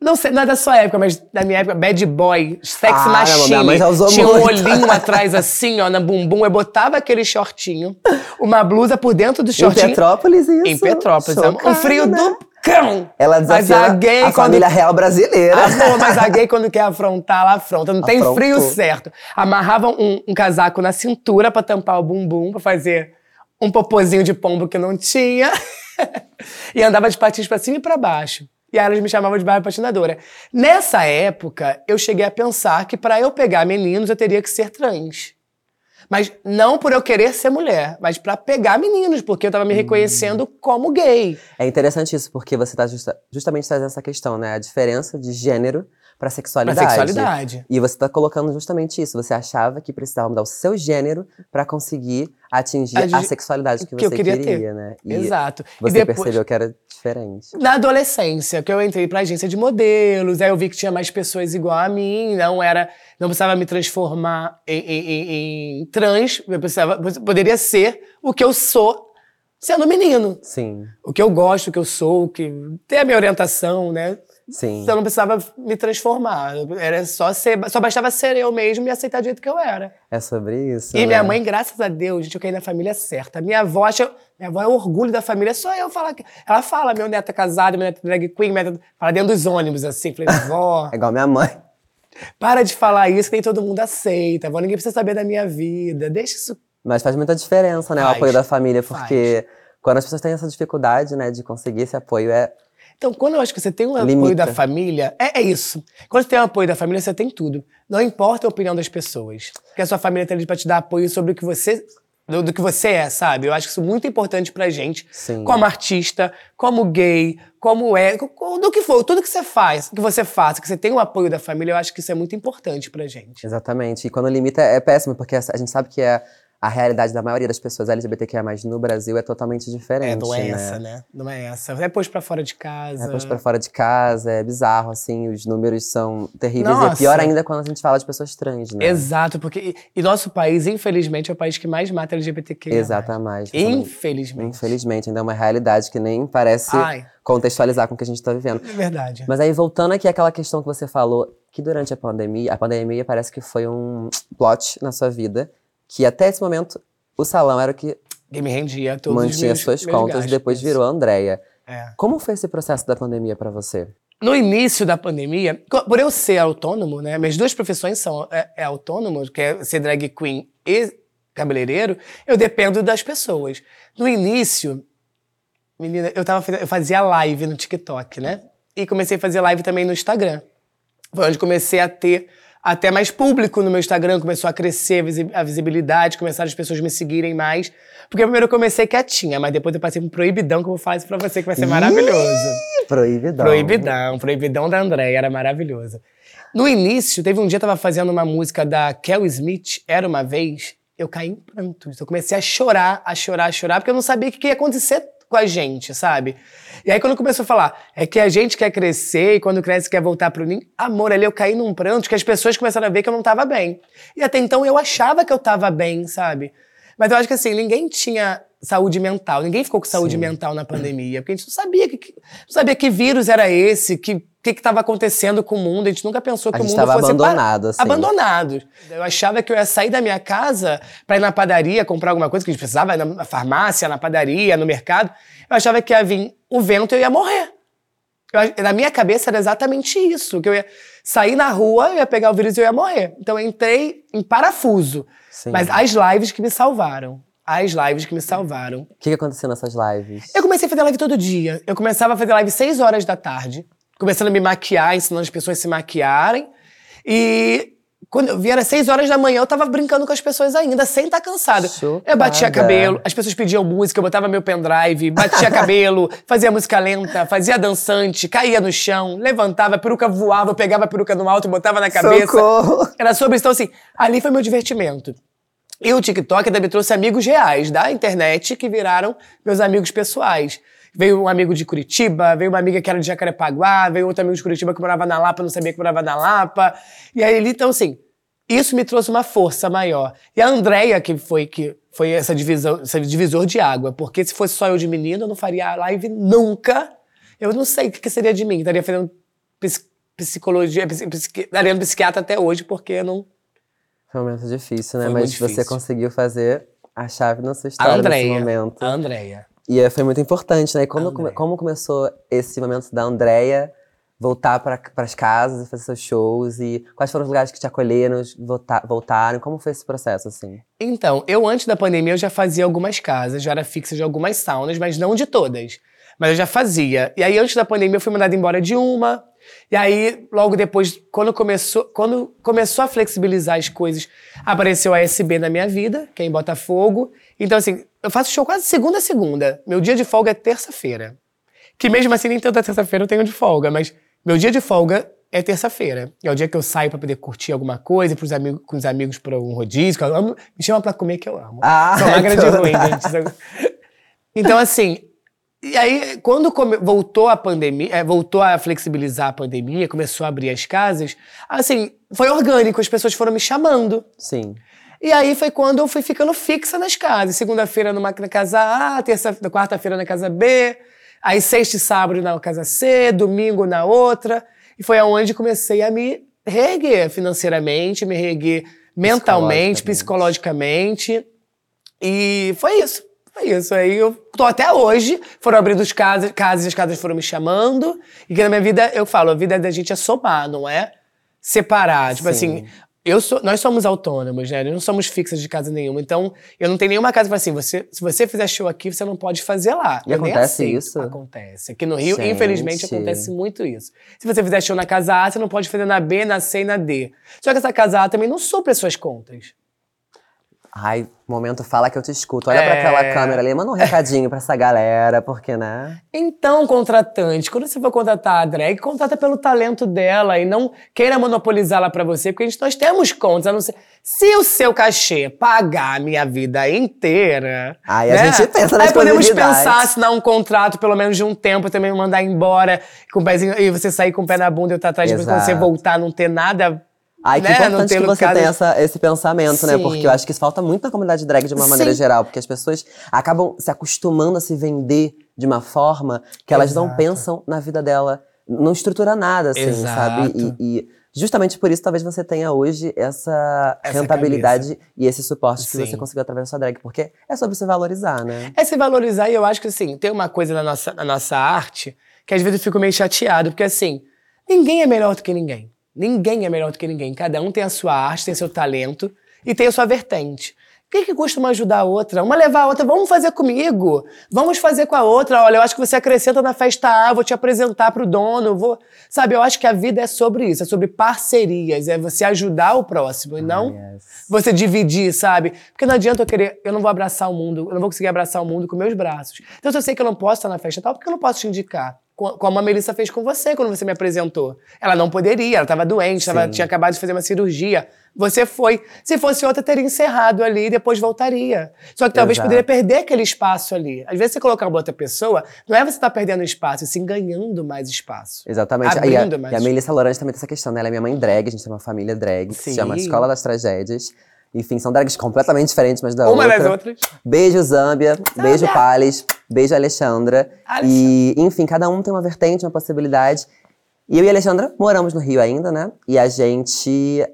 Não sei, não é da sua época, mas da minha época, bad boy, sex Ah, machine. minha mãe já usou Tinha um muito. olhinho atrás assim, ó, na bumbum. Eu botava aquele shortinho, uma blusa por dentro do Em shortinho. Petrópolis, isso. Em Petrópolis. Um Chocada. frio do cão. Ela Mas desafiou a gay, a quando- família real brasileira. Ah, mas a gay, quando quer afrontar, ela afronta. Não tem Afrontou. frio certo. Amarrava um, um casaco na cintura pra tampar o bumbum, pra fazer um popozinho de pombo que não tinha. e andava de patins pra cima e pra baixo. E aí elas me chamavam de bairro patinadora. Nessa época, eu cheguei a pensar que pra eu pegar meninos, eu teria que ser trans. Mas não por eu querer ser mulher, mas pra pegar meninos, porque eu tava me Hum. reconhecendo como gay. É interessante isso, porque você está justamente trazendo essa questão, né? A diferença de gênero para Pra sexualidade. sexualidade. E você está colocando justamente isso. Você achava que precisava mudar o seu gênero para conseguir atingir Adi- a sexualidade que, que você queria queria, né? E Exato. Você e depois, percebeu que era diferente. Na adolescência, que eu entrei pra agência de modelos, aí eu vi que tinha mais pessoas igual a mim, não era, não precisava me transformar em, em- em- em trans, eu precisava, poderia ser o que eu sou sendo menino. Sim. O que eu gosto, o que eu sou, o que ter a minha orientação, né? Sim. Então eu não precisava me transformar. Era só ser, só bastava ser eu mesmo e aceitar do jeito que eu era. É sobre isso. E né? minha mãe, graças a Deus, gente, eu caí na família certa. Minha avó, acha, minha avó é o orgulho da família, só eu falar. que- Ela fala, meu neto é casado, meu neto é drag queen, meu neto... fala dentro dos ônibus, assim. Falei, vó, É igual minha mãe. para de falar isso, que nem todo mundo aceita. Vó, ninguém precisa saber da minha vida. Deixa isso. Mas faz muita diferença, né? O Faz. apoio da família, porque quando as pessoas têm essa dificuldade, né, de conseguir esse apoio, é. Então, quando eu acho que você tem um apoio Limita. da família, é, é isso. Quando você tem um apoio da família, você tem tudo. Não importa a opinião das pessoas. Porque a sua família tem ali pra te dar apoio sobre o que você. Do, do que você é, sabe? Eu acho isso muito importante pra gente. Sim. Como artista, como gay, como é. Do que for, tudo que você faz, que você faça, que você tem o apoio da família, eu acho que isso é muito importante pra gente. Exatamente. E quando limita é péssimo, porque a gente sabe que é a realidade da maioria das pessoas LGBTQIA+, no Brasil é totalmente diferente, É, não é né? essa, né? Não é essa. É pôs pra fora de casa. É, depois pra fora de casa, é bizarro, assim, os números são terríveis. E é Nossa. pior ainda quando a gente fala de pessoas trans, né? Exato, porque. E, nosso país, infelizmente, é o país que mais mata LGBTQ. Exatamente. Infelizmente. Infelizmente, ainda é uma realidade que nem parece Ai. contextualizar com o que a gente tá vivendo. É verdade. Mas aí, voltando aqui àquela questão que você falou, que durante a pandemia, a pandemia parece que foi um plot na sua vida, que até esse momento o salão era o que rendia todos os mantinha meus, suas meus contas e depois virou a Andrea. É. Como foi esse processo da pandemia pra você? No início da pandemia, por eu ser autônomo, né? Minhas duas profissões são é, é autônomo, que é ser drag queen e cabeleireiro, eu dependo das pessoas. No início, menina, eu, tava, eu fazia live no TikTok, né? E comecei a fazer live também no Instagram. Foi onde comecei a ter até mais público no meu Instagram, começou a crescer a visi- a visibilidade, começaram as pessoas me seguirem mais. Porque primeiro eu comecei quietinha, mas depois eu passei por um proibidão, que eu vou falar isso pra você, que vai ser maravilhoso. Proibidão. Proibidão, proibidão da Andréia, era maravilhoso. No início, teve um dia eu tava fazendo uma música da Kel Smith, Era Uma Vez, eu caí em prantos. Eu comecei a chorar, a chorar, a chorar, porque eu não sabia o que ia acontecer com a gente, sabe? E aí quando começou a falar, é que a gente quer crescer e quando cresce quer voltar pro ninho, amor, ali eu caí num pranto que as pessoas começaram a ver que eu não tava bem. E até então eu achava que eu tava bem, sabe? Mas eu acho que assim, ninguém tinha saúde mental, ninguém ficou com saúde mental na pandemia, porque a gente não sabia que, não sabia que vírus era esse, que que estava acontecendo com o mundo, a gente nunca pensou que o mundo tava fosse abandonado, assim. abandonado. Eu achava que eu ia sair da minha casa para ir na padaria comprar alguma coisa que a gente precisava, na farmácia, na padaria, no mercado. Eu achava que ia vir o vento e eu ia morrer. Eu na minha cabeça era exatamente isso, que eu ia sair na rua, eu ia pegar o vírus e eu ia morrer. Então eu entrei em parafuso. Sim. Mas as lives que me salvaram. As lives que me salvaram. O que, que aconteceu nessas lives? Eu comecei a fazer live todo dia. Eu começava a fazer live 6 horas da tarde, começando a me maquiar, ensinando as pessoas a se maquiarem. E quando eu vi, era 6 horas da manhã, eu tava brincando com as pessoas ainda, sem estar cansada. Chocada. Eu batia cabelo, as pessoas pediam música, eu botava meu pendrive, batia cabelo, fazia música lenta, fazia dançante, caía no chão, levantava, a peruca voava, eu pegava a peruca no alto e botava na cabeça. Socorro! Era sobre isso. Então, assim, ali foi meu divertimento. E o TikTok ainda me trouxe amigos reais da internet que viraram meus amigos pessoais. Veio um amigo de Curitiba, veio uma amiga que era de Jacarepaguá, veio outro amigo de Curitiba que morava na Lapa, não sabia que morava na Lapa. E aí, então, assim, isso me trouxe uma força maior. E a Andrea, que foi, que foi essa divisão, esse divisor de água, porque se fosse só eu de menino, eu não faria live nunca. Eu não sei o que seria de mim. Estaria fazendo psicologia, estaria no psiquiatra até hoje, porque eu não. Foi um momento difícil, né? Foi Mas você difícil. conseguiu fazer a chave na sua A história nesse Andrea. momento. A Andrea. E foi muito importante, né? E como, Andrea. como começou esse momento da Andrea voltar para as casas e fazer seus shows? E quais foram os lugares que te acolheram, volta, voltaram? Como foi esse processo, assim? Então, eu antes da pandemia eu já fazia algumas casas, já era fixa de algumas saunas, mas não de todas. Mas eu já fazia. E aí, antes da pandemia, eu fui mandada embora de uma. E aí, logo depois, quando começou, quando começou a flexibilizar as coisas, apareceu a SB na minha vida, que é em Botafogo. Então, assim, eu faço show quase segunda a segunda. Meu dia de folga é terça-feira. Que mesmo assim, nem toda terça-feira eu tenho de folga, mas meu dia de folga é terça-feira. É o dia que eu saio pra poder curtir alguma coisa, pros amigos, com os amigos pra um rodízio. Eu amo, me chama pra comer que eu amo. Ah, Sou magra de então. ruim, gente. sabe? Então, assim, e aí, quando voltou a pandemia, é, voltou a flexibilizar a pandemia, começou a abrir as casas, assim, foi orgânico, as pessoas foram me chamando. Sim. E aí foi quando eu fui ficando fixa nas casas. Segunda-feira numa na casa A, terça, quarta-feira na casa B. Aí sexta e sábado na casa C, domingo na outra. E foi aonde comecei a me reerguer financeiramente, me reerguer mentalmente, psicologicamente. E foi isso. Foi isso. Aí eu tô até hoje. Foram abrindo as casas, casas e as casas foram me chamando. E que na minha vida, eu falo, a vida da gente é somar, não é separar. Tipo Sim. assim, eu sou, nós somos autônomos, né? Nós não somos fixas de casa nenhuma. Então, eu não tenho nenhuma casa fala assim, você, se você fizer show aqui, você não pode fazer lá. E eu acontece isso? Acontece. Aqui no Rio, Gente. infelizmente, acontece muito isso. Se você fizer show na casa A, você não pode fazer na B, na C e na D. Só que essa casa A também não supre as suas contas. Ai, momento fala que eu te escuto. Olha pra É. aquela câmera ali, manda um recadinho pra essa galera, porque, né? Então, contratante, quando você for contratar a drag, contrata pelo talento dela e não queira monopolizá-la pra você, porque a gente, nós temos contas, a não ser... Se o seu cachê pagar a minha vida inteira... Aí a gente pensa na Aí podemos pensar, assinar um contrato pelo menos de um tempo, também mandar embora, com o pezinho, e você sair com o pé na bunda e eu estar atrás de você, quando você Exato. voltar, não ter nada... Ai, que né? não importante que você tenha essa- esse pensamento, né? Sim. Porque eu acho que isso falta muito na comunidade drag de uma maneira Sim. geral. Porque as pessoas acabam se acostumando a se vender de uma forma que elas não Exato. pensam na vida dela. Não estrutura nada, assim, Exato. sabe? E, e justamente por isso, talvez você tenha hoje essa, Essa rentabilidade e esse suporte que Sim. você conseguiu através da sua drag. Porque é sobre se valorizar, né? É se valorizar, e eu acho que assim, tem uma coisa na nossa, na nossa arte que às vezes eu fico meio chateado, porque assim, ninguém é melhor do que ninguém. Ninguém é melhor do que ninguém. Cada um tem a sua arte, tem seu talento e tem a sua vertente. O que, que custa uma ajudar a outra? Uma levar a outra, vamos fazer comigo, vamos fazer com a outra. Olha, eu acho que você acrescenta na festa A, eu vou te apresentar pro dono, eu vou. Sabe, eu acho que a vida é sobre isso, é sobre parcerias, é você ajudar o próximo e não yes. você dividir, sabe? Porque não adianta eu querer, eu não vou abraçar o mundo, eu não vou conseguir abraçar o mundo com meus braços. Então, se eu sei que eu não posso estar na festa tal, por que eu não posso te indicar? Co- Como a Melissa fez com você quando você me apresentou. Ela não poderia, ela estava doente, Sim. tinha acabado de fazer uma cirurgia. Você foi. Se fosse outra, teria encerrado ali e depois voltaria. Só que talvez Exato. poderia perder aquele espaço ali. Às vezes, você colocar uma outra pessoa, não é você estar perdendo espaço, e sim ganhando mais espaço. Exatamente. E a, Abrindo mais. e a Melissa Lorange também tem essa questão, né? Ela é minha mãe drag, a gente tem uma família drag, que se Sim. chama Escola das Tragédias. Enfim, são drags completamente diferentes umas da Uma outra. das outras. Beijo, Zâmbia. Beijo, Pales. Beijo, Alexandra. E, enfim, cada um tem uma vertente, uma possibilidade. E eu e a Alexandra moramos no Rio ainda, né? E a gente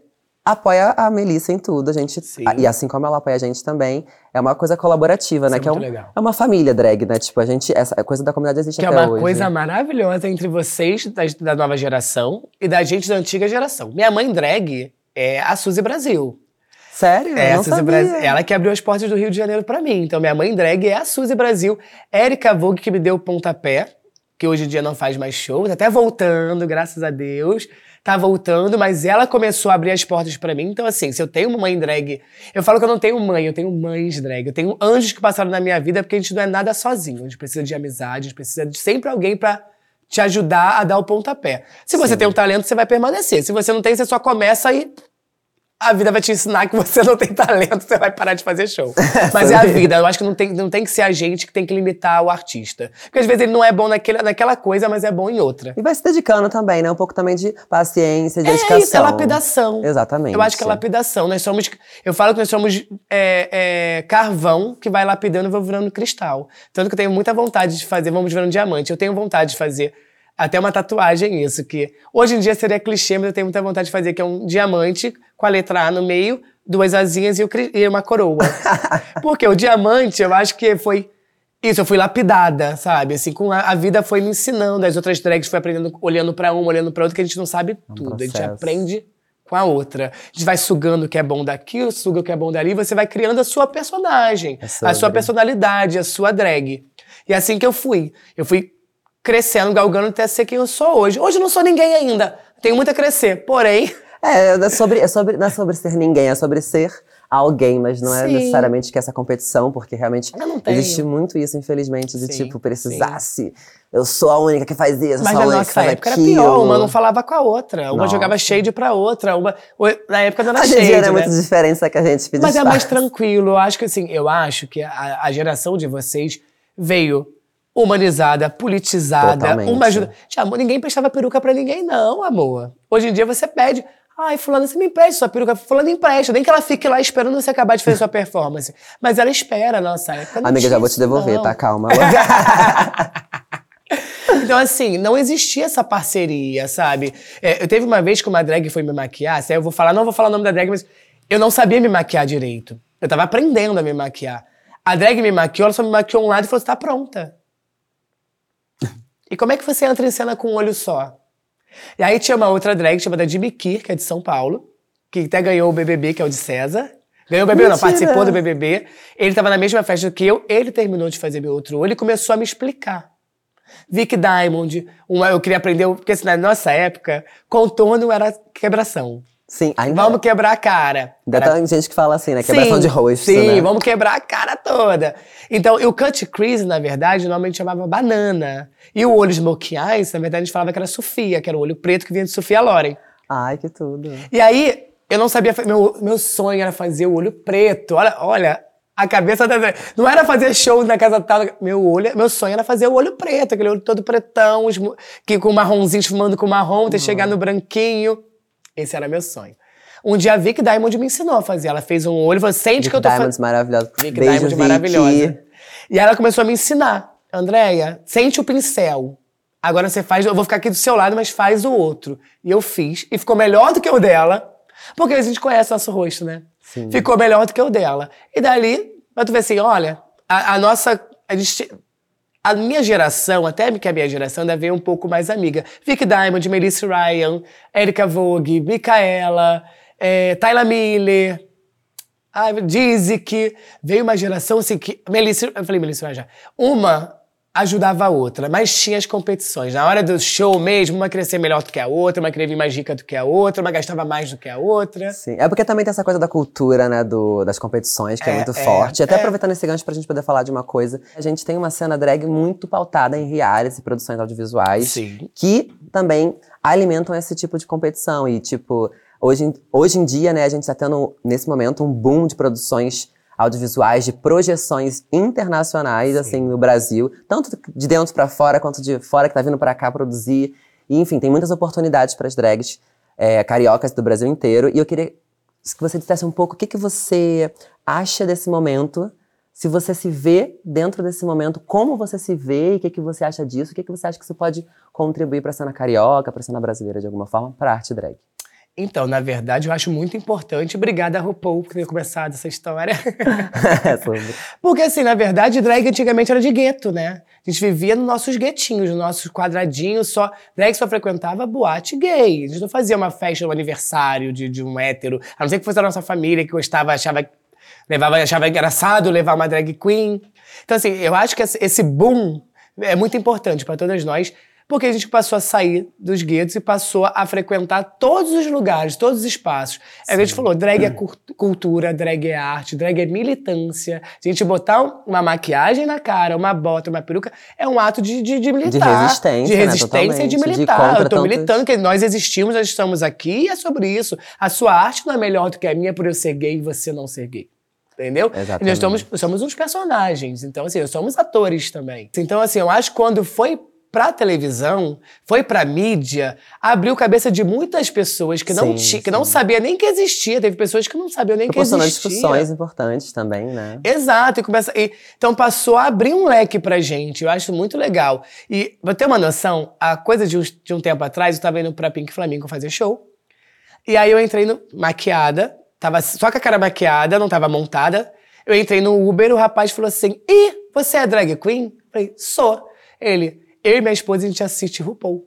apoia a Melissa em tudo. A gente, Sim. e assim como ela apoia a gente também, é uma coisa colaborativa, né? Isso é que é, muito um- legal. é uma família drag, né? Tipo, a gente. Essa a coisa da comunidade existe Que é até uma hoje. coisa maravilhosa entre vocês da, da nova geração e da gente da antiga geração. Minha mãe drag é a Suzy Brasil. Sério? É, a Suzy. Brasil. Ela que abriu as portas do Rio de Janeiro pra mim. Então, minha mãe drag é a Suzy Brasil. Érica Vogue que me deu o pontapé, que hoje em dia não faz mais shows, até voltando, graças a Deus. Tá voltando, mas ela começou a abrir as portas pra mim. Então, assim, se eu tenho uma mãe drag. Eu falo que eu não tenho mãe, eu tenho mães drag. Eu tenho anjos que passaram na minha vida, porque a gente não é nada sozinho. A gente precisa de amizade, a gente precisa de sempre alguém pra te ajudar a dar o pontapé. Se você tem um talento, você vai permanecer. Se você não tem, você só começa e a vida vai te ensinar que você não tem talento, você vai parar de fazer show. Mas é a vida. Eu acho que não tem, não tem que ser a gente que tem que limitar o artista. Porque às vezes ele não é bom naquele, naquela coisa, mas é bom em outra. E vai se dedicando também, né? Um pouco também de paciência, de É dedicação. isso, é lapidação. Exatamente. Eu acho que é lapidação. Nós somos. Eu falo que nós somos é, é, carvão que vai lapidando e vai virando cristal. Tanto que eu tenho muita vontade de fazer, vamos virando diamante. Eu tenho vontade de fazer até uma tatuagem, isso, que hoje em dia seria clichê, mas eu tenho muita vontade de fazer, que é um diamante com a letra A no meio, duas asinhas e, e uma coroa. Porque o diamante, eu acho que foi. Isso, eu fui lapidada, sabe? Assim, com a, a vida foi me ensinando, as outras drags foi aprendendo, olhando pra uma, olhando pra outra, que a gente não sabe tudo. A gente processo. aprende com a outra. A gente vai sugando o que é bom daquilo, suga o que é bom dali, você vai criando a sua personagem, É a sua personalidade, a sua drag. E é assim que eu fui. Eu fui crescendo, galgando até ser quem eu sou hoje. Hoje eu não sou ninguém ainda. Tenho muito a crescer. Porém, É, é sobre, é sobre, não é sobre ser ninguém, é sobre ser alguém, mas não é Sim. necessariamente que essa competição, porque realmente existe muito isso, infelizmente, de Sim, tipo, precisasse. Eu sou a única que faz isso, mas sou a única que faz época era pior. Uma não falava com a outra. Uma Nossa. jogava shade pra outra. Uma... Na época não era Hoje shade, não é né? muita diferença que a gente pede Mas é mais tranquilo. Eu acho que assim, eu acho que a, a geração de vocês veio humanizada, politizada, Totalmente. uma ajuda. Gente, amor, ninguém prestava peruca pra ninguém, não, amor. Hoje em dia você pede. Ai, fulano, você me empresta sua peruca. Fulano empresta. Nem que ela fique lá esperando você acabar de fazer sua performance. Mas ela espera, nossa época. não Amiga, já vou te devolver, não. tá? Calma. Então, assim, não existia essa parceria, sabe? É, eu teve uma vez que uma drag foi me maquiar, eu vou falar, não vou falar o nome da drag, mas eu não sabia me maquiar direito. Eu tava aprendendo a me maquiar. A drag me maquiou, ela só me maquiou um lado e falou: você tá pronta. E como é que você entra em cena com um olho só? E aí tinha uma outra drag chamada Jimmy Kier, que é de São Paulo, que até ganhou o BBB, que é o de César. Ganhou o BBB, não, Mentira. participou do BBB. Ele tava na mesma festa que eu, ele terminou de fazer meu outro olho e começou a me explicar. Vic Diamond, uma, eu queria aprender, porque assim, na nossa época, contorno era quebração. Sim, ainda. Vamos quebrar a cara. Ainda Era- tem gente que fala assim, né? Quebração de rosto. Sim, né? vamos quebrar a cara toda. Então, o cut crease, na verdade, normalmente chamava banana. E o olho smoky eyes, na verdade, a gente falava que era Sofia, que era o olho preto que vinha de Sofia Loren. Ai, que tudo. E aí, eu não sabia. Meu, meu sonho era fazer o olho preto. Olha, olha. A cabeça da. Não era fazer show na casa tal. Meu olho, meu sonho era fazer o olho preto, aquele olho todo pretão, que com marronzinho esfumando com marrom, até chegar no branquinho. Esse era meu sonho. Um dia a Vic Diamond me ensinou a fazer. Ela fez um olho e falou: sente que eu tô fazendo. Diamonds maravilhosa. Vic Beijo, Diamond Vicky. maravilhosa. E ela começou a me ensinar. Andréia, sente o pincel. Agora você faz, eu vou ficar aqui do seu lado, mas faz o outro. E eu fiz. E ficou melhor do que o dela. Porque a gente conhece nosso rosto, né? Sim. Ficou melhor do que o dela. E dali, pra tu ver assim, olha, a, a nossa. A, gente, a minha geração, até que a minha geração, ainda veio um pouco mais amiga. Vic Diamond, Melissa Ryan, Erika Vogue, Micaela, eh, Tyler Miller. Ai, Dizzy que veio uma geração assim que. Melissa, eu falei Melissa Ryan já. Uma ajudava a outra, mas tinha as competições. Na hora do show mesmo, uma queria ser melhor do que a outra, uma queria vir mais rica do que a outra, uma gastava mais do que a outra. Sim. É porque também tem essa coisa da cultura, né, do, das competições, que é, É, muito é, forte. E até é. aproveitando esse gancho pra gente poder falar de uma coisa. A gente tem uma cena drag muito pautada em realities e produções audiovisuais. Sim. Que também alimentam esse tipo de competição. E, tipo, hoje, em- hoje em dia, né, a gente tá tendo, nesse momento, um boom de produções audiovisuais, de projeções internacionais, assim, no Brasil. Tanto de dentro pra fora, quanto de fora que tá vindo pra cá produzir. E, enfim, tem muitas oportunidades para as drags é, cariocas do Brasil inteiro. E eu queria que você dissesse um pouco o que, que você acha desse momento, se você se vê dentro desse momento, como você se vê e o que, que você acha disso, o que, que você acha que isso pode contribuir para a cena carioca, para a cena brasileira de alguma forma, para a arte drag. Então, na verdade, eu acho muito importante. Obrigada, RuPaul, por ter começado essa história. Porque, assim, na verdade, drag antigamente era de gueto, né? A gente vivia nos nossos guetinhos, nos nossos quadradinhos, só. Drag só frequentava boate gay. A gente não fazia uma festa, um aniversário de, de um hétero. A não ser que fosse a nossa família que gostava, achava. Levava, achava engraçado levar uma drag queen. Então, assim, eu acho que esse- esse boom é muito importante para todas nós. Porque a gente passou a sair dos guetos e passou a frequentar todos os lugares, todos os espaços. Que a gente falou, drag é cultura, drag é arte, drag é militância. A gente botar uma maquiagem na cara, uma bota, uma peruca, é um ato de, de, de militar. resistência, De né? resistência e de. De militar. contra eu tô tantos- militando, que nós existimos, nós estamos aqui e é sobre isso. A sua arte não é melhor do que a minha por eu ser gay e você não ser gay. Entendeu? Exatamente. E nós somos, somos uns personagens. Então, assim, nós somos atores também. Então, assim, eu acho que quando foi pra televisão, foi pra mídia, abriu cabeça de muitas pessoas que não, Sim, que não sabia nem que existia. Teve pessoas que não sabiam nem que existia. discussões importantes também, né? Exato, e começa, e- então passou a abrir um leque pra gente, eu acho muito legal. E pra ter uma noção, a coisa de, uns- de um tempo atrás, eu tava indo pra Pink Flamingo fazer show, e aí eu entrei no, maquiada, tava só com a cara maquiada, não tava montada, eu entrei no Uber, o rapaz falou assim, Ih, você é drag queen? Eu falei, sou. Ele, eu e minha esposa, a gente assiste RuPaul.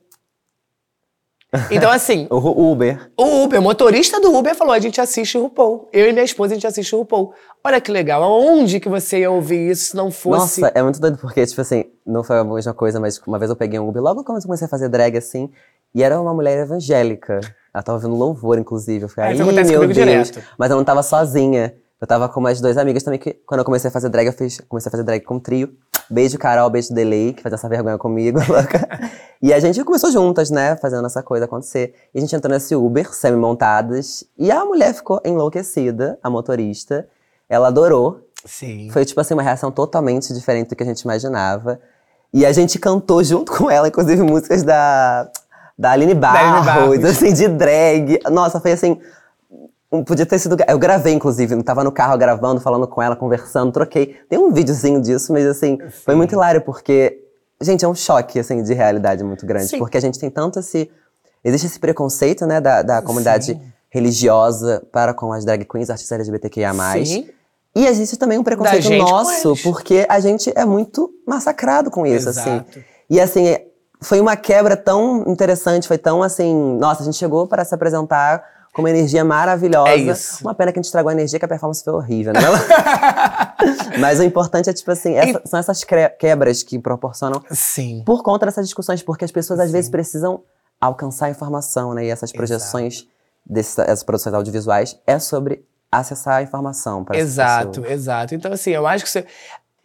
Então assim, O Uber. o Uber, o motorista do Uber falou: a gente assiste o RuPaul. Eu e minha esposa, a gente assiste o RuPaul. Olha que legal. Aonde que você ia ouvir isso se não fosse. Nossa, é muito doido, porque, tipo assim, não foi a mesma coisa, mas uma vez eu peguei um Uber, logo quando eu comecei a fazer drag, assim, e era uma mulher evangélica. Ela tava ouvindo louvor, inclusive. Eu É, falei, isso ai, acontece meu Deus. direto. Mas eu não tava sozinha. Eu tava com mais duas amigas também, que quando eu comecei a fazer drag, eu fiz, comecei a fazer drag com trio. Beijo, Carol, beijo, Delay, que faz essa vergonha comigo, louca. E a gente começou juntas, né, fazendo essa coisa acontecer. E a gente entrou nesse Uber, semi-montadas, e a mulher ficou enlouquecida, a motorista. Ela adorou, Sim. foi, tipo assim, uma reação totalmente diferente do que a gente imaginava. E a gente cantou junto com ela, inclusive, músicas da, da Aline Barros, Barros. assim, de drag. Nossa, foi assim. Podia ter sido. Eu gravei, inclusive, eu tava no carro gravando, falando com ela, conversando, troquei. Tem um videozinho disso, mas assim, foi muito hilário, porque Gente, é um choque, assim, de realidade muito grande. Sim. Porque a gente tem tanto esse. Existe esse preconceito, né, da, da comunidade religiosa para com as drag queens, artistas LGBTQIA. Sim. E existe também um preconceito nosso, porque a gente é muito massacrado com isso, assim. Exato. E assim, foi uma quebra tão interessante, foi tão assim. Nossa, a gente chegou para se apresentar com uma energia maravilhosa. É isso. Uma pena que a gente estragou a energia, que a performance foi horrível, né? Mas o importante é, tipo assim, essa- são essas quebras que proporcionam Sim. por conta dessas discussões, porque as pessoas às vezes precisam alcançar informação, né? E essas projeções, desse- essas produções audiovisuais, é sobre acessar a informação para Exato, exato. Então, assim, eu acho que você.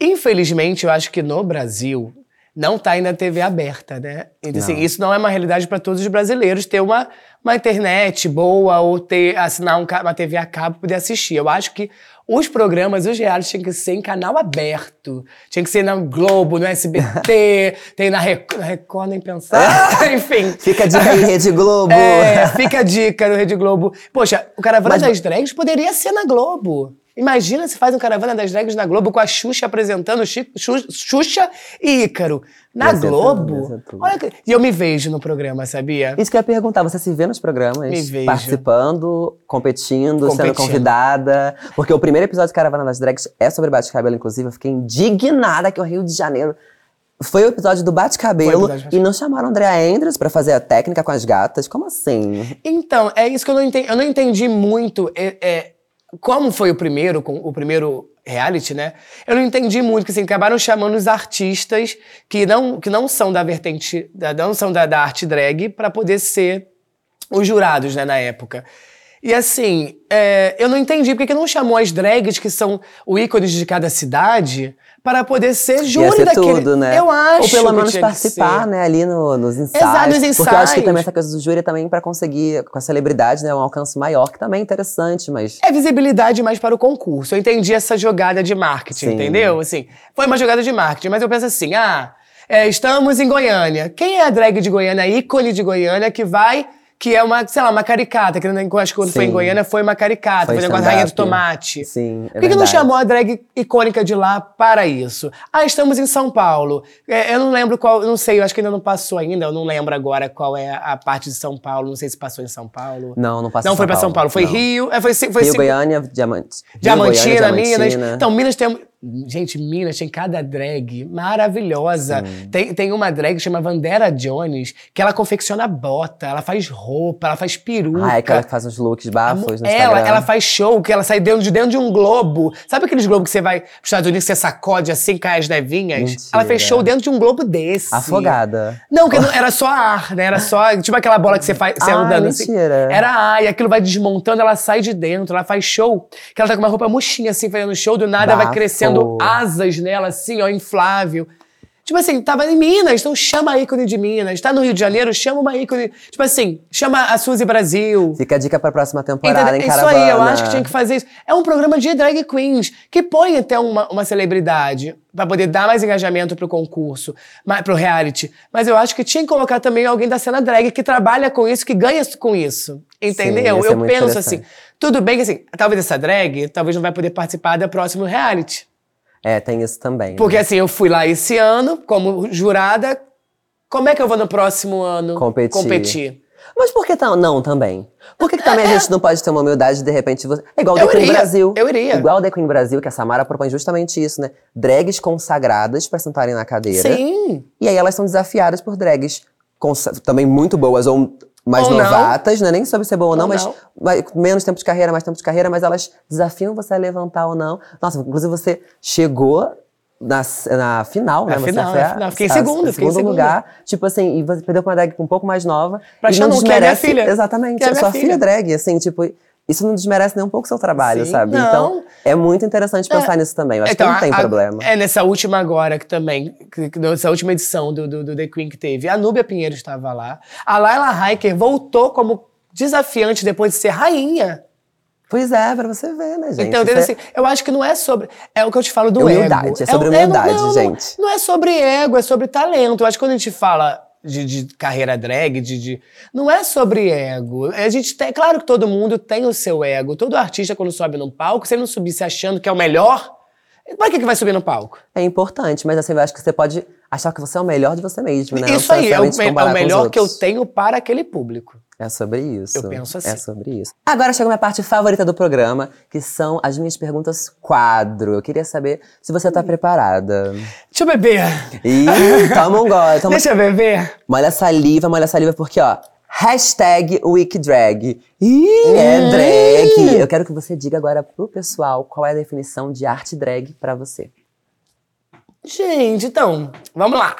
Infelizmente, eu acho que no Brasil não tá ainda a TV aberta, né? Então, assim, isso não é uma realidade para todos os brasileiros ter uma, uma internet boa ou ter assinar um uma TV a cabo para poder assistir. Eu acho que os programas, os realities, tinham que ser em canal aberto. Tinha que ser na Globo, no SBT, tem na Record, na Record nem pensar. Enfim. Fica de aí, Rede Globo. É, fica a dica no Rede Globo. Poxa, o Caravana Mas- das Drags poderia ser na Globo. Imagina se faz um Caravana das Drags na Globo com a Xuxa apresentando Chi- Xu- Xuxa e Ícaro. Na tudo, Globo? ser tudo. Olha que... E eu me vejo no programa, sabia? Isso que eu ia perguntar, você se vê nos programas? Me vejo. Participando, competindo, sendo Competindo. convidada. Porque o primeiro episódio de Caravana das Drags é sobre bate-cabelo, inclusive. Eu fiquei indignada que o Rio de Janeiro foi o episódio do bate-cabelo bate- e não chamaram a Andrea Andrews pra fazer a técnica com as gatas. Como assim? Então, é isso que eu não entendi. Eu não entendi muito. é, é, como foi o primeiro, o primeiro reality, né? Eu não entendi muito, que assim, acabaram chamando os artistas que não, que não são da vertente, da, não são da, da arte drag, pra poder ser os jurados, né, na época. E assim, é, eu não entendi porque que não chamou as drags, que são o ícones de cada cidade, para poder ser júri ser daquele. tudo, né? Eu acho. Ou pelo que menos participar, né, ali no- nos ensaios. Exato, nos Porque eu acho que ensaios. também essa coisa do júri também pra conseguir, com a celebridade, né, um alcance maior, que também é interessante, mas... É visibilidade mais para o concurso. Eu entendi essa jogada de marketing, Sim. entendeu? Assim, foi uma jogada de marketing, mas eu penso assim, ah, é, estamos em Goiânia. Quem é a drag de Goiânia, a ícone de Goiânia, que vai, que é uma, sei lá, uma caricata, que eu acho que quando foi em. Goiânia foi uma caricata, Foi foi, negócio da rainha do tomate. Sim, é Por que, que não chamou a drag icônica de lá para isso? Ah, estamos em São Paulo. É, eu não lembro qual, não sei, eu acho que ainda não passou ainda, eu não lembro agora qual é a parte de São Paulo, não sei se passou em São Paulo. Não, não passa Não foi pra São Paulo, foi não. Rio, é, foi, foi, Rio, Goiânia, Diamante. Diamantina, Goiânia, Minas. Diamantina. Então, Minas tem. Gente, Minas tem cada drag maravilhosa. Tem, tem uma drag que chama Vandera Jones, que ela confecciona bota, ela faz roupa, ela faz peruca. Ah, é aquela que faz uns looks bafos no ela, Instagram. ela faz show, que ela sai dentro de, dentro de um globo. Sabe aqueles globos que você vai pros Estados Unidos, você sacode assim, cai as nevinhas? Mentira. Ela fez show dentro de um globo desse. Afogada. Não, porque não- era só ar, né? Era só, tipo aquela bola que você faz, você Ah, andando assim. mentira. Era ar, e aquilo vai desmontando, ela sai de dentro, ela faz show. Que ela tá com uma roupa murchinha assim, fazendo show, do nada vai Bafo. Crescendo asas nela assim, ó, inflável. Tipo assim, tava em Minas, então chama a ícone de Minas. Tá no Rio de Janeiro, chama uma ícone. Tipo assim, chama a Suzy Brasil. Fica a dica pra próxima temporada, Entendeu? Isso Caravana. aí, eu acho que tinha que fazer isso. É um programa de drag queens, que põe até uma, uma celebridade pra poder dar mais engajamento pro concurso, pro reality. Mas eu acho que tinha que colocar também alguém da cena drag que trabalha com isso, que ganha com isso. Entendeu? ia ser eu penso assim, tudo bem que assim, talvez essa drag talvez não vai poder participar da próximo reality. É, tem isso também. Porque né? assim, eu fui lá esse ano como jurada. Como é que eu vou no próximo ano Competir. competir? Mas por que tá, não também? Por que, que também a gente não pode ter uma humildade de de repente você... É igual o The Queen iria, Brasil. eu iria. Igual o The Queen Brasil, que a Samara propõe justamente isso, né? Drags consagradas pra sentarem na cadeira. Sim. E aí elas são desafiadas por drags também muito boas ou mais Ou não. novatas, né? Nem sobre ser boa ou não, Ou mas não. vai- menos tempo de carreira, mais tempo de carreira, mas elas desafiam você a levantar ou não. Nossa, inclusive você chegou na, na final, né? Na Você final, foi na final. Fiquei em a- segunda, fiquei em segundo segunda. lugar. Tipo assim, e você perdeu pra uma drag um pouco mais nova. Pra e não que é minha desmerece. filha. Exatamente. Que é a minha sua filha. filha é drag, assim, tipo. Isso não desmerece nem um pouco o seu trabalho, Sim, sabe? não. Então, é muito interessante pensar nisso também. Eu acho que não tem a- problema. É nessa última agora que também, que- nessa última edição do, do, do The Queen que teve, a Núbia Pinheiro estava lá. A Laila Hiker voltou como desafiante depois de ser rainha. Pois é, pra você ver, né, gente? então, é- assim, eu acho que não é sobre. É o que eu te falo do Humildade, ego. é sobre um- humildade, não, não, gente. Não é sobre ego, é sobre talento. Eu acho que quando a gente fala de, de carreira drag, de, de- não é sobre ego. A gente tem, claro que todo mundo tem o seu ego. Todo artista, quando sobe num palco, se ele não subir se achando que é o melhor, Pra que, que vai subir no palco? É importante, mas assim, eu acho que você pode achar que você é o melhor de você mesmo, né? Isso aí, é o, é o melhor que eu tenho para aquele público. É sobre isso. Eu penso assim. É sobre isso. Agora chega a minha parte favorita do programa, que são as minhas perguntas quadro. Eu queria saber se você tá preparada. Deixa eu beber. Ih, toma um gole. Toma... Deixa eu beber. Molha a saliva, molha a saliva, porque, ó, hashtag WeekDrag. Ih, é Hum. drag. Eu quero que você diga agora pro pessoal qual é a definição de arte drag pra você. Gente, então, vamos lá.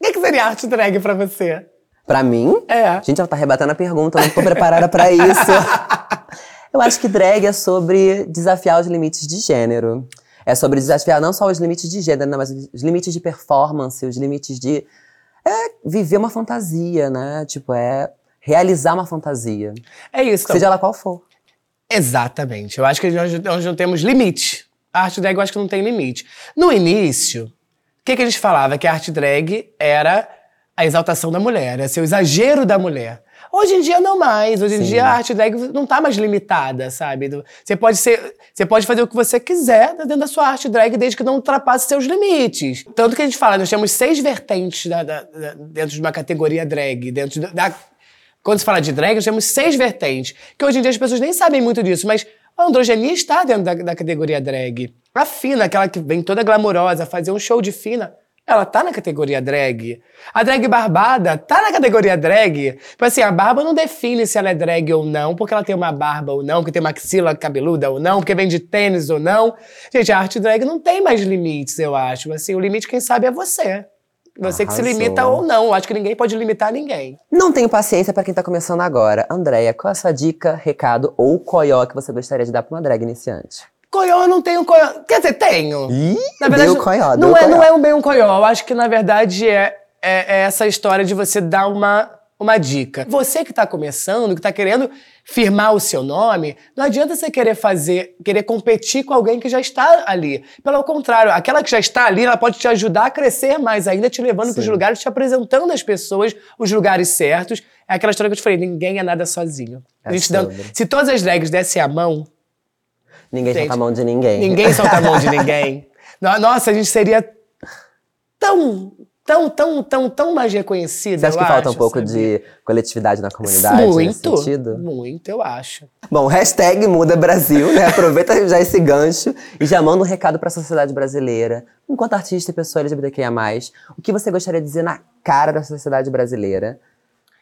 O que, que seria arte drag pra você? Pra mim, É. gente, ela tá rebatendo a pergunta, eu não tô preparada pra isso. Eu acho que drag é sobre desafiar os limites de gênero. É sobre desafiar não só os limites de gênero, né, mas os limites de performance, os limites de é, viver uma fantasia, né? Tipo, é realizar uma fantasia. É isso. Seja ela qual for. Exatamente. Eu acho que nós, nós não temos limite. A arte drag eu acho que não tem limite. No início, o que, que a gente falava? Que a arte drag era a exaltação da mulher, era ser o exagero da mulher. Hoje em dia não mais. Hoje em dia a arte drag não tá mais limitada, sabe? Você pode ser, você pode fazer o que você quiser dentro da sua arte drag, desde que não ultrapasse seus limites. Tanto que a gente fala, nós temos seis vertentes da- da- da- dentro de uma categoria drag, dentro da- quando se fala de drag, nós temos seis vertentes. Que hoje em dia as pessoas nem sabem muito disso, mas a androgenia está dentro da, da categoria drag. A fina, aquela que vem toda glamourosa, fazer um show de fina, ela tá na categoria drag. A drag barbada tá na categoria drag. Tipo assim, a barba não define se ela é drag ou não, porque ela tem uma barba ou não, porque tem uma axila cabeluda ou não, porque vem de tênis ou não. Gente, a arte drag não tem mais limites, eu acho. Assim, o limite, quem sabe, é você. Você que se Arrasou. limita ou não. Eu acho que ninguém pode limitar ninguém. Não tenho paciência pra quem tá começando agora. Andréia, qual é a sua dica, recado ou coió que você gostaria de dar pra uma drag iniciante? Coió não tenho coió. Quer dizer, tenho. Ih, na verdade, deu coió, não deu é, coió. não é um bem um coió. Eu acho que, na verdade, é, é, é essa história de você dar uma, uma dica. Você que tá começando, que tá querendo firmar o seu nome, não adianta você querer fazer, querer competir com alguém que já está ali. Pelo contrário, aquela que já está ali, ela pode te ajudar a crescer mais ainda, te levando para os lugares, te apresentando às pessoas os lugares certos. É aquela história que eu te falei, ninguém é nada sozinho. É dando- se todas as drags dessem a mão, Ninguém Gente, solta a mão de ninguém. Ninguém solta a mão de ninguém. No- Nossa, a gente seria tão, tão, tão, tão, tão mais reconhecida. Você acha que falta um pouco sabia? de coletividade na comunidade Muito, muito, eu acho. Bom, hashtag muda Brasil, né? Aproveita já esse gancho e já manda um recado pra sociedade brasileira. Enquanto artista e pessoa LGBTQIA+, o que você gostaria de dizer na cara da sociedade brasileira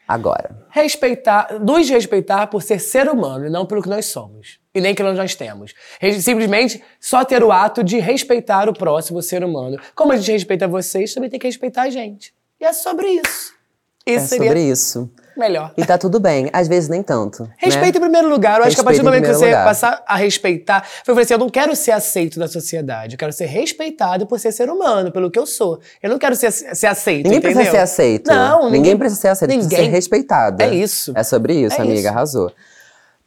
agora? Respeitar, nos respeitar por ser ser humano e não pelo que nós somos. E nem que nós temos. Simplesmente só ter o ato de respeitar o próximo ser humano. Como a gente respeita vocês, também tem que respeitar a gente. E é sobre isso. Isso é seria sobre isso. melhor. E tá tudo bem, às vezes nem tanto. Respeito né? em primeiro lugar. Eu acho que a partir do Respeito momento que você lugar. passar a respeitar. Eu falei assim: eu não quero ser aceito da sociedade. Eu quero ser respeitado por ser ser humano, pelo que eu sou. Eu não quero ser, ser aceito. Ninguém entendeu? precisa ser aceito. Não, ninguém, precisa ser aceito, precisa ser ninguém. respeitado. É isso. É sobre isso, É amiga, isso. arrasou.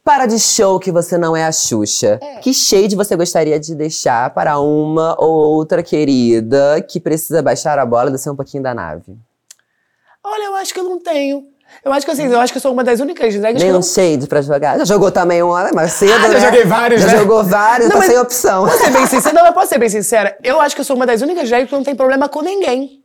Para de show que você não é a Xuxa. É. Que shade você gostaria de deixar para uma ou outra querida que precisa baixar a bola e descer um pouquinho da nave? Olha, eu acho que eu não tenho. Eu acho que assim, eu acho que eu sou uma das únicas drags que Nem não. um shade pra jogar? Já jogou também um né, mais cedo, Ah, já né? joguei vários, Já né? jogou vários, Não, tá sem opção. Posso ser bem sincera? Não, eu posso ser bem sincera. Eu acho que eu sou uma das únicas drags que não tem problema com ninguém.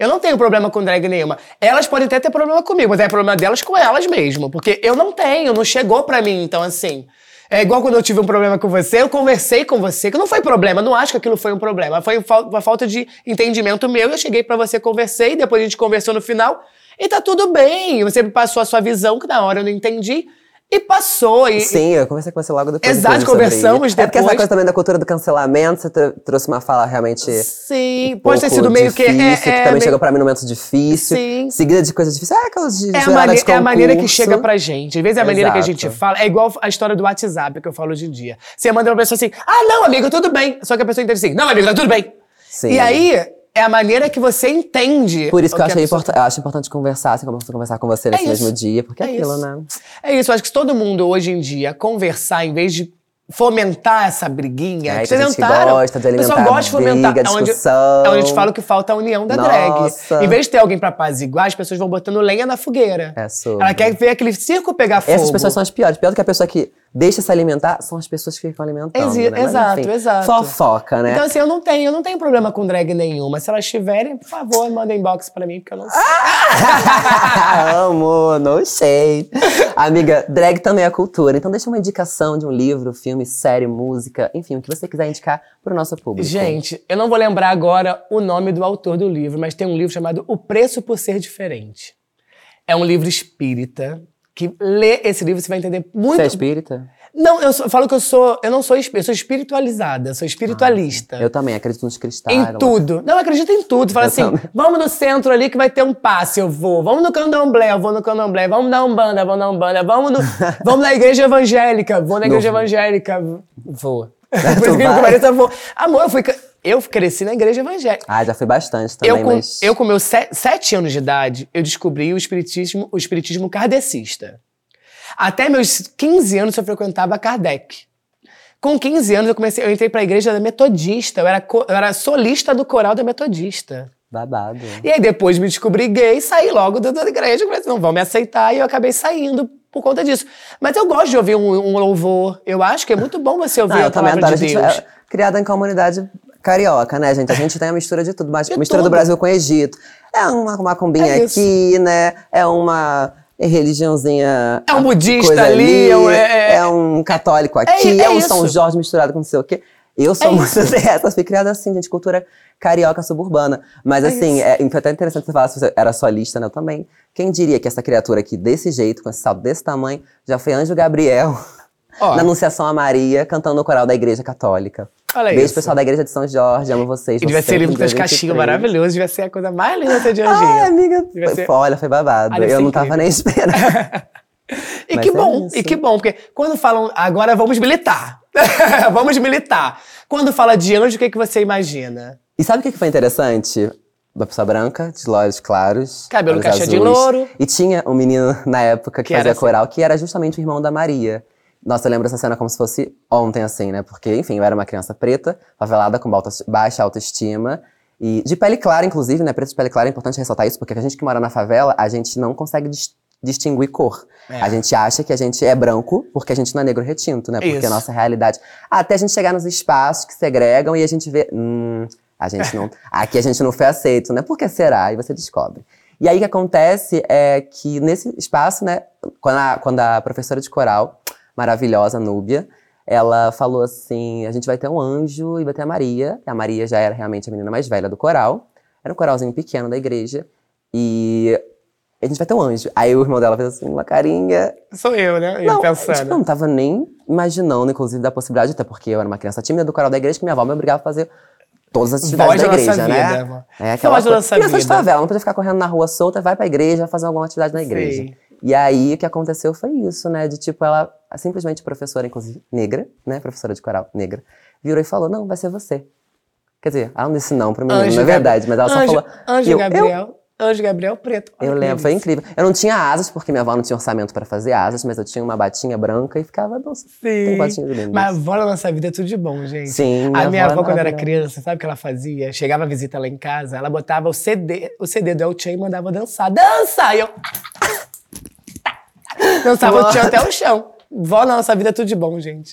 Eu não tenho problema com drag nenhuma. Elas podem até ter problema comigo, mas é problema delas com elas mesmo. Porque eu não tenho, não chegou pra mim. Então, assim. É igual quando eu tive um problema com você, eu conversei com você, que não foi problema, não acho que aquilo foi um problema. Foi uma falta de entendimento meu. Eu cheguei pra você, conversei, depois a gente conversou no final. E tá tudo bem. Você me passou a sua visão, que na hora eu não entendi. E passou. E, Sim, eu conversei com você logo depois. Exato, conversamos isso. É porque essa depois. coisa também da cultura do cancelamento, você tro- trouxe uma fala realmente. Sim, pode ter sido meio que. difícil, É, que é, também meio- chegou pra mim num momento difícil. Sim. Seguida de coisas difíceis. Ah, aquelas de É a, de é a maneira que chega pra gente. Às vezes é a maneira que a gente Exato. fala. É igual a história do WhatsApp que eu falo hoje em dia. Você manda uma pessoa assim, ah, não, amigo, tudo bem. Só que a pessoa entende assim, não, amigo, tá tudo bem. Sim. E aí, é a maneira que você entende. Por isso que eu, achei pessoa- importa- eu acho importante conversar, assim como eu conversar com você nesse É isso. mesmo dia, porque é, É aquilo, isso. né? É isso, eu acho que se todo mundo hoje em dia conversar, em vez de fomentar essa briguinha, É, que vocês gente que entraram, gosta de o pessoal alimentar gosta de fomentar. briga, é onde, discussão. é onde a gente fala que falta a união da drag. Nossa. Em vez de ter alguém pra apaziguar, as pessoas vão botando lenha na fogueira. É sobre. Ela quer ver aquele circo pegar fogo. Essas pessoas são as piores. Pior do que a pessoa que deixa se alimentar, são as pessoas que ficam alimentando. Exi- né? Mas, exato, enfim, exato. Fofoca, né? Então, assim, eu não tenho, eu não tenho problema com drag nenhuma. Se elas tiverem, por favor, mandem inbox pra mim, porque eu não sei. Amo, no shade. Amiga, drag também é cultura. Então deixa uma indicação de um livro, filme, série, música, enfim, o que você quiser indicar pro nosso público. Gente, eu não vou lembrar agora o nome do autor do livro, mas tem um livro chamado O Preço por Ser Diferente. É um livro espírita que lê esse livro você vai entender muito. Você é espírita? Não, eu, sou- eu falo que eu sou, eu não sou espírita, eu sou espiritualizada, eu sou espiritualista. Eu também acredito nos cristais. Em tudo. Não, eu acredito em tudo. Fala Eu assim, também. vamos no centro ali que vai ter um passe, eu vou. Vamos no candomblé, eu vou no candomblé. Vamos na Umbanda, vou na Umbanda. Vamos, no, vamos na igreja evangélica, vou na igreja evangélica. Vou. Por isso que pareça, vou. Amor, eu, fui, eu cresci na igreja evangélica. Ah, já fui bastante também, Eu com, mas. eu, com meus se- sete anos de idade, eu descobri o espiritismo, o espiritismo kardecista. Até meus 15 anos eu frequentava Kardec. Com 15 anos eu comecei, eu entrei pra igreja da Metodista, eu era, eu era solista do coral da Metodista. Babado. E aí depois me descobri gay, saí logo da, igreja, comecei, não vão me aceitar, e eu acabei saindo por conta disso. Mas eu gosto de ouvir um, um louvor, eu acho que é muito bom você ouvir Não, a eu também palavra adoro. de A Deus. gente é criada em comunidade carioca, né, gente? A gente tem a mistura de tudo. Mas De mistura tudo. do Brasil com o Egito. É uma macumbinha É isso. aqui, né? É uma religiãozinha. É um budista coisa ali, é um- é- é um católico aqui, é é, um isso. São Jorge misturado com não sei o quê. Eu sou É muito dessas, fui criada assim, gente, cultura carioca suburbana. Mas assim, é, foi até interessante você falar se você era solista, né? Eu também. Quem diria que essa criatura aqui, desse jeito, com esse salto desse tamanho, já foi Anjo Gabriel na Anunciação a Maria, cantando no coral da Igreja Católica. Olha Beijo, isso. pessoal da Igreja de São Jorge, amo vocês. E devia ser livro com caixinhas 23. maravilhoso, devia ser a coisa mais linda de anjinho. Ai, amiga, foi, ser- foi- olha, foi babado. Ah, eu ser não tava incrível. nem esperando. E Mas que é bom, isso. e que bom, porque quando falam agora vamos militar. vamos militar. Quando fala de anjo, o que, que você imagina? e sabe o que que foi interessante? Uma pessoa branca, de olhos claros. Cabelo olhos caixa de azuis. louro. E tinha um menino na época que, Que fazia assim. coral, que era justamente o irmão da Maria. Nossa, eu lembro essa cena como se fosse ontem, assim, né? Porque, enfim, eu era uma criança preta, favelada, com baixa- autoestima. E de pele clara, inclusive, né? Preto de pele clara, é importante ressaltar isso, porque a gente que mora na favela, a gente não consegue dis- distinguir cor. É. A gente acha que a gente é branco porque a gente não é negro retinto, né? Porque Isso. a nossa realidade. Até a gente chegar nos espaços que segregam e a gente vê. Hum, a gente não. Aqui a gente não foi aceito, né? Por que será? E você descobre. E aí o que acontece é que nesse espaço, né? Quando a, quando a professora de coral, maravilhosa, Núbia, ela falou assim: a gente vai ter um anjo e vai ter a Maria. E a Maria já era realmente a menina mais velha do coral. Era um coralzinho pequeno da igreja. E a gente vai ter um anjo. Aí o irmão dela fez assim, uma carinha. Sou eu, né? Eu Não, pensando. tipo, eu não tava nem imaginando, inclusive, da possibilidade, até porque eu era uma criança tímida do coral da igreja, que minha avó me obrigava a fazer todas as atividades Voz da da nossa igreja, né? vida. É aquela Voz da coisa. nossa criança de vida. favela, não podia ficar correndo na rua solta, vai pra igreja, fazer alguma atividade na igreja. Sei. E aí, o que aconteceu foi isso, né? De tipo, ela, simplesmente professora, inclusive, negra, né? Professora de coral, negra, virou e falou, não, vai ser você. Quer dizer, ela não disse não pra menino, Anjo não é verdade, mas ela só Anjo, falou... Anjo eu, Gabriel. Anjo Gabriel preto. Eu, eu lembro, foi incrível. Eu não tinha asas, porque minha avó não tinha orçamento pra fazer asas, mas eu tinha uma batinha branca e ficava, tem Sim. batinha de lindo. Mas a avó na nossa vida é tudo de bom, gente. Sim, A minha minha avó é avó, quando era criança, sabe o que ela fazia? Chegava a visita lá em casa, ela botava o CD, o CD do El e mandava dançar. Dança! E eu. Dançava o Chan até o chão. Vó na nossa vida é tudo de bom, gente.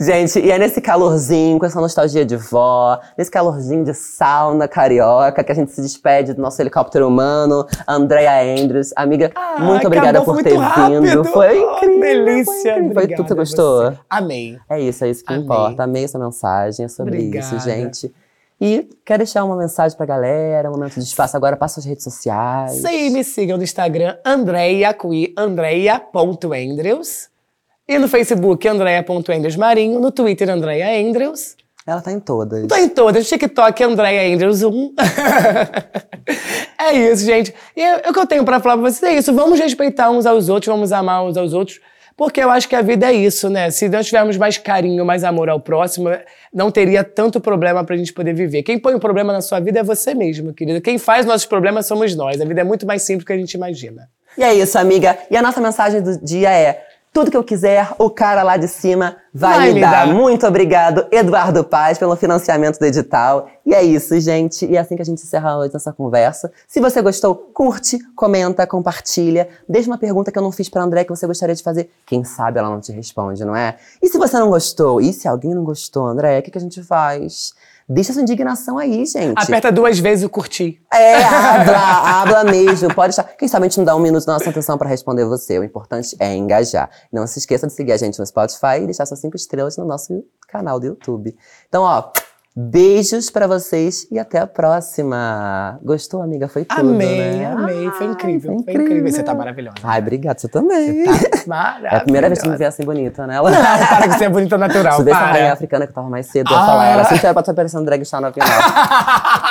Gente, e é nesse calorzinho, com essa nostalgia de vó, nesse calorzinho de sauna carioca, que a gente se despede do nosso helicóptero humano, Andrea Andrews. Amiga, muito Ah, obrigada acabou, por ter muito rápido. vindo. Foi Oh, que incrível. delícia. Foi, incrível. Foi Obrigada tudo, você a gostou? você. Amei. É isso, é isso que Amei. importa. Amei essa mensagem, é sobre Obrigada. isso, gente. E quer deixar uma mensagem pra galera, um momento de espaço agora, passa as redes sociais. Aí, me sigam no Instagram, Andreia, Cui, Andreia.andrews. E no Facebook, Andreia.andrews Marinho. No Twitter, Andreia Andrews. Ela tá em todas. Tô em todas. TikTok, Andréia Andrews 1. é isso, gente. E é- o que eu tenho pra falar pra vocês é isso. Vamos respeitar uns aos outros, vamos amar uns aos outros. Porque eu acho que a vida é isso, né? Se nós tivermos mais carinho, mais amor ao próximo, não teria tanto problema pra gente poder viver. Quem põe o problema na sua vida é você mesmo, querida. Quem faz nossos problemas somos nós. A vida é muito mais simples do que a gente imagina. E é isso, amiga. E a nossa mensagem do dia é: Tudo que eu quiser, o cara lá de cima vai, Vai me dar. dar. Muito obrigado, Eduardo Paz, pelo financiamento do edital. E é isso, gente. E é assim que a gente encerra hoje nossa conversa. Se você gostou, curte, comenta, compartilha. Deixa uma pergunta que eu não fiz pra André que você gostaria de fazer. Quem sabe ela não te responde, não é? E se você não gostou? E se alguém não gostou, André, o que, que a gente faz? Deixa sua indignação aí, gente. Aperta duas vezes o curtir. É, habla, habla mesmo. Pode estar. Quem sabe a gente não dá um minuto da nossa atenção pra responder você. O importante é engajar. Não se esqueça de seguir a gente no Spotify e deixar suas cinco estrelas no nosso canal do YouTube. Então, ó, beijos pra vocês e até a próxima. Gostou, amiga? Foi tudo, Amei, né? amei. Foi incrível. foi Foi incrível. incrível. Você tá maravilhosa. Ai, obrigada. Você também. Maravilhosa. É a primeira vez que me vê assim bonita, né? Ela... Para que você é bonita natural, Se vê essa rainha para. africana que eu tava mais cedo, eu Ah. falar ela. Assim, você pode estar parecendo drag star no final.